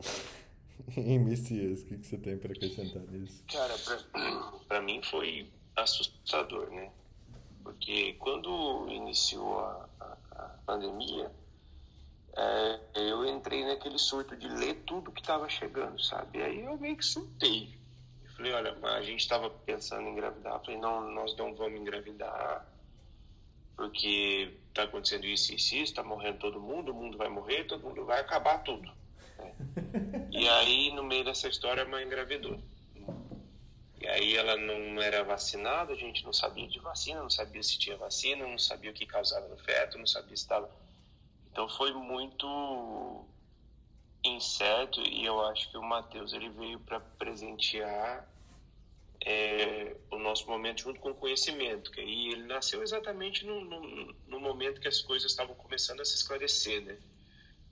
em Messias, o que, que você tem para acrescentar nisso? Cara, pra, pra mim foi assustador, né? Porque quando iniciou a, a, a pandemia, é, eu entrei naquele surto de ler tudo que estava chegando, sabe? Aí eu meio que surtei. Falei, olha, a gente estava pensando em engravidar. Falei, não, nós não vamos engravidar porque está acontecendo isso e isso, está morrendo todo mundo, o mundo vai morrer, todo mundo vai acabar tudo. Né? E aí, no meio dessa história, a mãe engravidou. Aí ela não era vacinada, a gente não sabia de vacina, não sabia se tinha vacina, não sabia o que causava no feto, não sabia se estava... Então foi muito incerto e eu acho que o Matheus ele veio para presentear é, o nosso momento junto com o conhecimento, que aí ele nasceu exatamente no, no, no, momento que as coisas estavam começando a se esclarecer, né?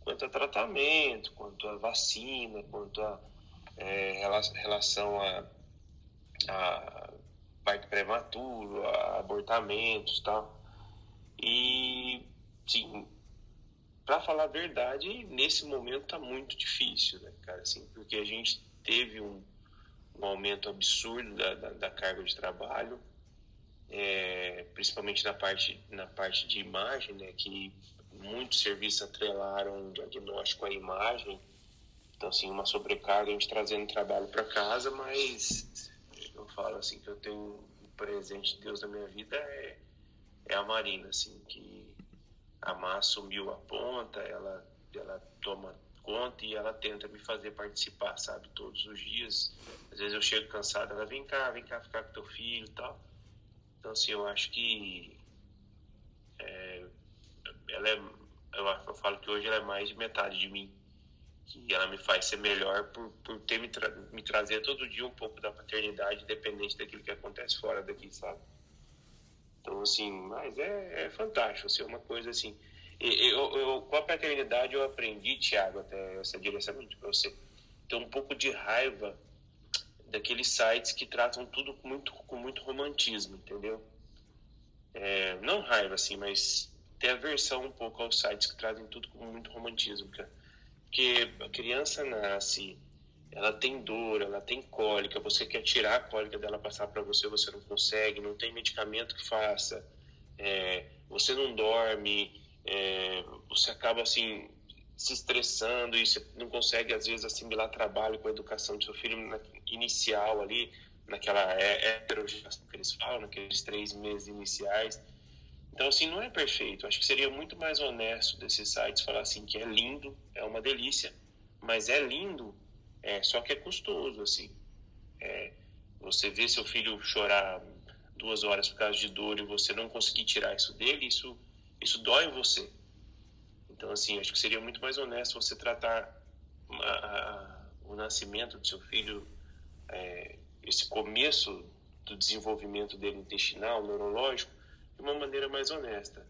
Quanto a tratamento, quanto a vacina, quanto a é, relação a, a parto prematuro, a abortamentos, tal. E sim, para falar a verdade, nesse momento tá muito difícil, né, cara? Assim, porque a gente teve um, um aumento absurdo da, da, da carga de trabalho, é, principalmente na parte, na parte de imagem, né, que muitos serviços atrelaram o diagnóstico à imagem. Então, assim, uma sobrecarga, a gente trazendo trabalho para casa, mas falo assim que eu tenho um presente de Deus na minha vida é, é a Marina, assim, que a Má assumiu a ponta, ela, ela toma conta e ela tenta me fazer participar, sabe? Todos os dias. Às vezes eu chego cansado, ela vem cá, vem cá ficar com teu filho e tal. Então, assim, eu acho que é, ela é, eu, eu falo que hoje ela é mais de metade de mim. Que ela me faz ser melhor por, por ter me, tra me trazer todo dia um pouco da paternidade, independente daquilo que acontece fora daqui, sabe? Então, assim, mas é, é fantástico, assim, é uma coisa assim. Eu, eu, com a paternidade eu aprendi, Tiago, até essa diretamente para você, ter um pouco de raiva daqueles sites que tratam tudo com muito, com muito romantismo, entendeu? É, não raiva, assim, mas ter aversão um pouco aos sites que trazem tudo com muito romantismo, cara. Porque a criança nasce, ela tem dor, ela tem cólica, você quer tirar a cólica dela, passar para você, você não consegue, não tem medicamento que faça, é, você não dorme, é, você acaba assim se estressando e você não consegue às vezes assimilar trabalho com a educação do seu filho na, inicial ali, naquela é, heterogeração que eles falam, naqueles três meses iniciais. Então, assim, não é perfeito. Acho que seria muito mais honesto desses sites falar assim que é lindo, é uma delícia, mas é lindo, é, só que é custoso, assim. É, você vê seu filho chorar duas horas por causa de dor e você não conseguir tirar isso dele, isso, isso dói em você. Então, assim, acho que seria muito mais honesto você tratar a, a, o nascimento do seu filho, é, esse começo do desenvolvimento dele intestinal, neurológico, de uma maneira mais honesta.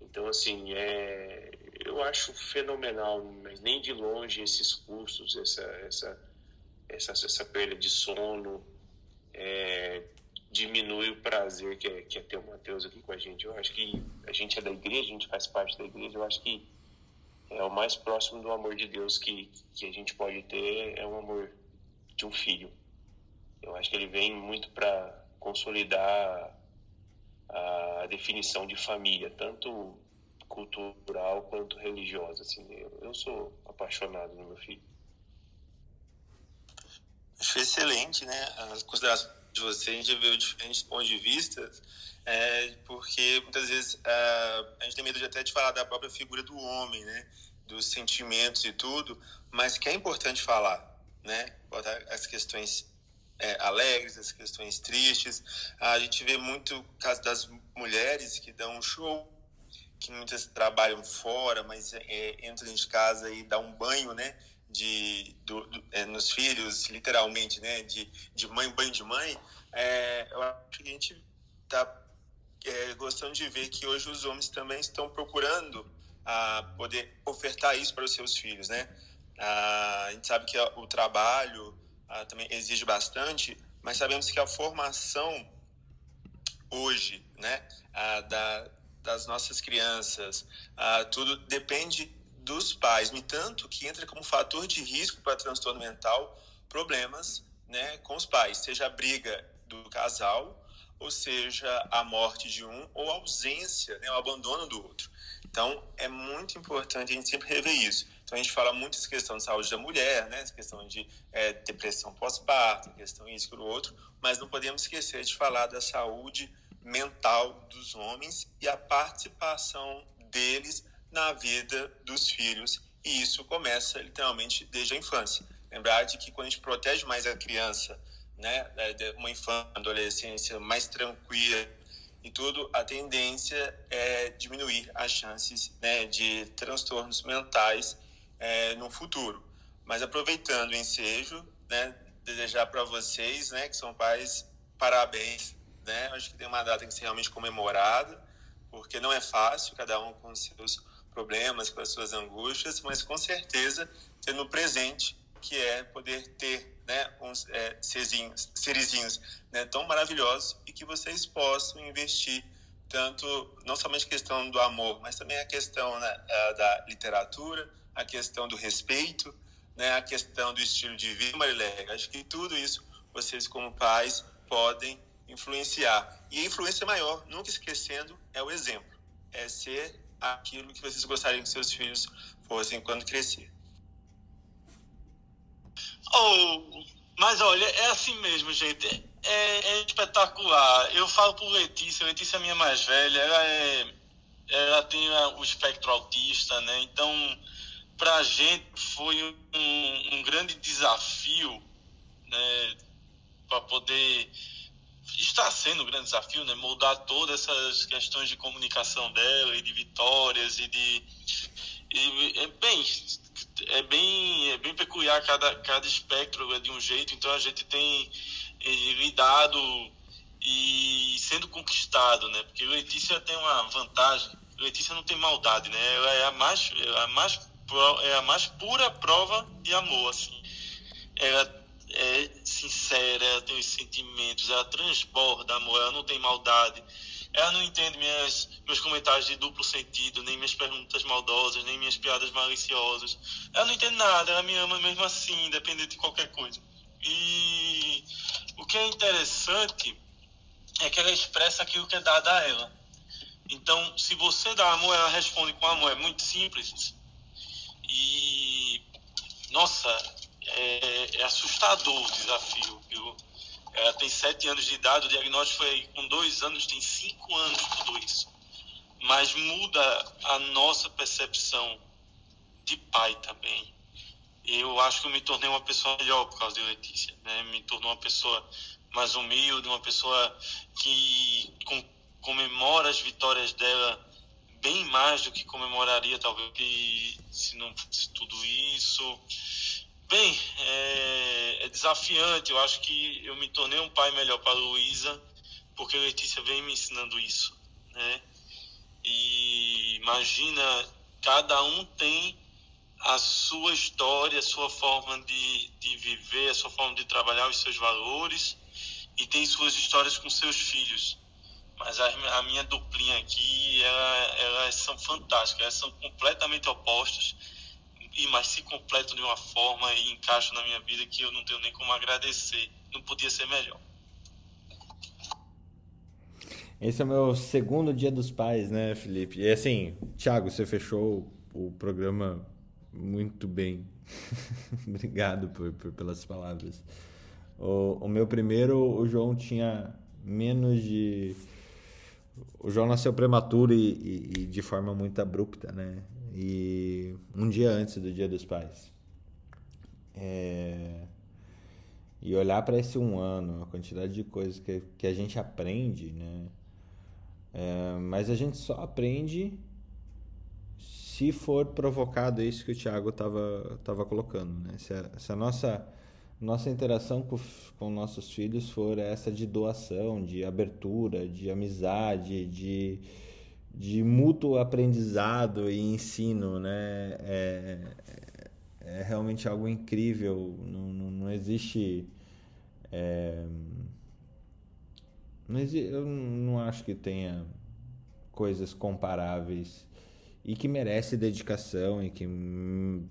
Então, assim, é, eu acho fenomenal, mas nem de longe esses custos, essa, essa, essa, essa perda de sono, é, diminui o prazer que é, que é ter o Mateus aqui com a gente. Eu acho que a gente é da igreja, a gente faz parte da igreja, eu acho que é o mais próximo do amor de Deus que, que a gente pode ter é o amor de um filho. Eu acho que ele vem muito para consolidar a definição de família, tanto cultural quanto religiosa. Assim, eu, eu sou apaixonado no meu filho. Acho excelente, né? As considerações de você, a gente vê diferentes pontos de vista, é, porque muitas vezes é, a gente tem medo de até de falar da própria figura do homem, né? Dos sentimentos e tudo, mas que é importante falar, né? Botar as questões é, alegres, as questões tristes. A gente vê muito caso das mulheres que dão um show, que muitas trabalham fora, mas é, entram de casa e dão um banho, né? de, do, do, é, nos filhos, literalmente, né, de, de mãe, banho de mãe, é, eu acho que a gente está é, gostando de ver que hoje os homens também estão procurando a poder ofertar isso para os seus filhos, né? A, a gente sabe que o trabalho a, também exige bastante, mas sabemos que a formação hoje, né, a, da, das nossas crianças, tudo depende dos pais, no entanto, que entra como fator de risco para transtorno mental problemas né, com os pais, seja a briga do casal, ou seja a morte de um, ou a ausência, né, o abandono do outro. Então, é muito importante a gente sempre rever isso. Então, a gente fala muito essa questão de saúde da mulher, né, essa questão de é, depressão pós-parto, questão isso e outro, mas não podemos esquecer de falar da saúde mental dos homens e a participação deles na vida dos filhos. E isso começa literalmente desde a infância. Lembrar de que quando a gente protege mais a criança, né, uma infância, adolescência mais tranquila e tudo, a tendência é diminuir as chances né, de transtornos mentais é, no futuro. Mas aproveitando o ensejo, né, desejar para vocês, né, que são pais, parabéns. Né? Acho que tem uma data que ser realmente comemorada, porque não é fácil, cada um com seus problemas, com as suas angústias, mas com certeza ter no presente, que é poder ter né, uns é, serizinhos né, tão maravilhosos e que vocês possam investir tanto, não somente questão do amor, mas também a questão né, da literatura, a questão do respeito, né, a questão do estilo de vida, Marilega. Acho que tudo isso vocês, como pais, podem influenciar. E a influência maior, nunca esquecendo, é o exemplo. É ser aquilo que vocês gostariam que seus filhos fossem quando crescer. Oh, mas olha, é assim mesmo, gente. É, é, espetacular. Eu falo por Letícia, Letícia é minha mais velha, ela é ela tem o espectro autista, né? Então, para a gente foi um, um grande desafio, né? Para poder está sendo um grande desafio, né? Moldar todas essas questões de comunicação dela e de vitórias e de. E, bem, é bem, é bem peculiar, cada, cada espectro é de um jeito, então a gente tem eh, lidado e sendo conquistado, né? Porque Letícia tem uma vantagem, Letícia não tem maldade, né? Ela é a mais, é a mais, é a mais pura prova de amor, assim. Ela é sincera, ela tem os sentimentos, ela transborda amor, ela não tem maldade ela não entende minhas, meus comentários de duplo sentido, nem minhas perguntas maldosas, nem minhas piadas maliciosas. Ela não entende nada, ela me ama mesmo assim, independente de qualquer coisa. E o que é interessante é que ela expressa aquilo que é dado a ela. Então, se você dá amor, ela responde com amor. É muito simples. E, nossa, é, é assustador o desafio. Ela tem sete anos de idade, o diagnóstico foi com dois anos, tem cinco anos tudo isso. Mas muda a nossa percepção de pai também. Eu acho que eu me tornei uma pessoa melhor por causa de Letícia. Né? Me tornou uma pessoa mais humilde, uma pessoa que com, comemora as vitórias dela bem mais do que comemoraria talvez se não fosse tudo isso. Bem, é, é, desafiante. Eu acho que eu me tornei um pai melhor para a Luísa, porque a Letícia vem me ensinando isso. Né? E imagina, cada um tem a sua história, a sua forma de, de viver, a sua forma de trabalhar os seus valores e tem suas histórias com seus filhos. Mas a, a minha duplinha aqui, ela, elas são fantásticas, elas são completamente opostas e mas se completam de uma forma e encaixam na minha vida que eu não tenho nem como agradecer. Não podia ser melhor. Esse é o meu segundo dia dos pais, né, Felipe? E assim, Thiago, você fechou o programa muito bem. Obrigado por, por, pelas palavras. O, o meu primeiro, o João tinha menos de. O João nasceu prematuro e, e, e de forma muito abrupta, né? e um dia antes do Dia dos Pais. É, e olhar para esse um ano, a quantidade de coisas que, que a gente aprende, né? É, mas a gente só aprende se for provocado isso que o Thiago estava tava colocando, né? Se a, se a nossa nossa interação com, com nossos filhos for essa de doação, de abertura, de amizade, de de mútuo aprendizado e ensino, né? É, é realmente algo incrível. Não, não, não existe. É, não existe, eu não acho que tenha coisas comparáveis e que merece dedicação e que,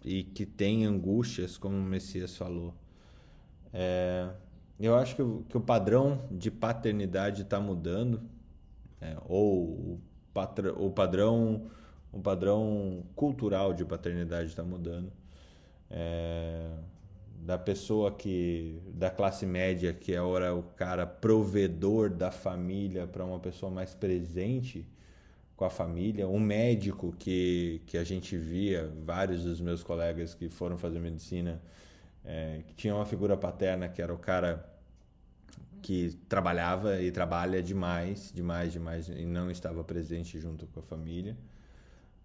e que tem angústias, como o Messias falou. É, eu acho que, o, que o padrão de paternidade está mudando, é, ou o padrão o padrão cultural de paternidade está mudando. É, da pessoa que da classe média que é agora o cara provedor da família para uma pessoa mais presente com a família um médico que que a gente via vários dos meus colegas que foram fazer medicina é, que tinha uma figura paterna que era o cara que trabalhava e trabalha demais, demais, demais e não estava presente junto com a família,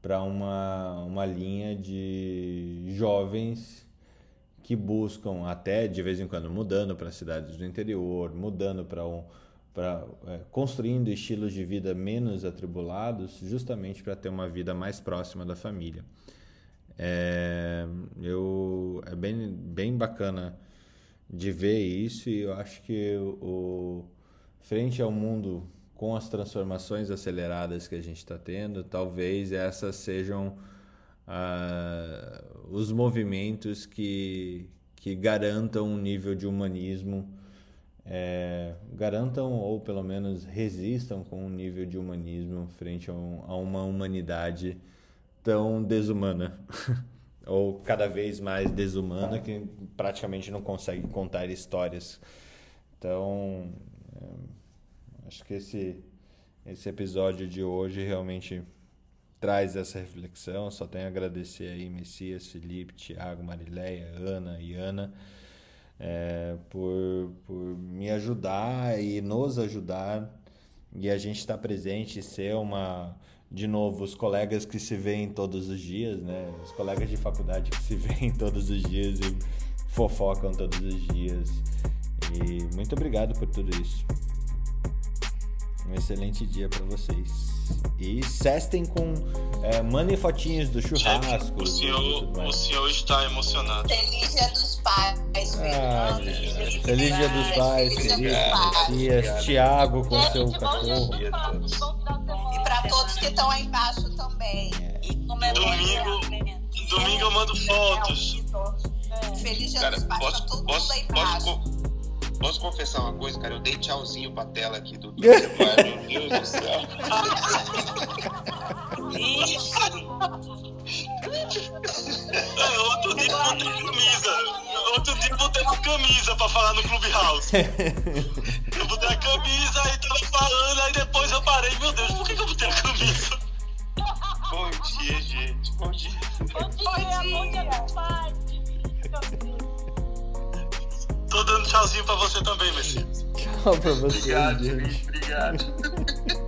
para uma, uma linha de jovens que buscam até de vez em quando mudando para cidades do interior, mudando para um para é, construindo estilos de vida menos atribulados, justamente para ter uma vida mais próxima da família. É, eu é bem bem bacana de ver isso e eu acho que o frente ao mundo com as transformações aceleradas que a gente está tendo, talvez essas sejam uh, os movimentos que, que garantam um nível de humanismo, é, garantam ou pelo menos resistam com um nível de humanismo frente a, um, a uma humanidade tão desumana. ou cada vez mais desumana que praticamente não consegue contar histórias. Então, é, acho que esse esse episódio de hoje realmente traz essa reflexão. Só tenho a agradecer aí Messias, Felipe, Tiago, Marileia, Ana e Ana é, por, por me ajudar e nos ajudar e a gente estar tá presente, ser uma de novo, os colegas que se veem todos os dias, né? Os colegas de faculdade que se veem todos os dias e fofocam todos os dias. E muito obrigado por tudo isso. Um excelente dia para vocês. E cestem com. É, mandem fotinhos do churrasco. o, senhor, o senhor está emocionado. Feliz dia dos pais, ah, Feliz dia dos pais, feliz Messias, Tiago com Gente, seu dia, cachorro. Todos que estão aí embaixo também. E comemorem Domingo, domingo eu mando fotos. Feliz dia Cara, dos pais posso, pra todo posso, mundo aí posso, embaixo. co- posso confessar uma coisa, cara? Eu dei tchauzinho pra tela aqui do do celular, meu Deus do céu. É, outro dia eu botei camisa. Outro dia eu botei uma camisa pra falar no Clubhouse. Eu botei a camisa e tava falando, aí depois eu parei, meu Deus, por que, que eu botei a camisa? Bom dia, gente. Bom dia. Bom dia, bom dia pais. Tô dando tchauzinho pra você também, Messias. Tchau pra vocês, Obrigado, gente. gente. Obrigado.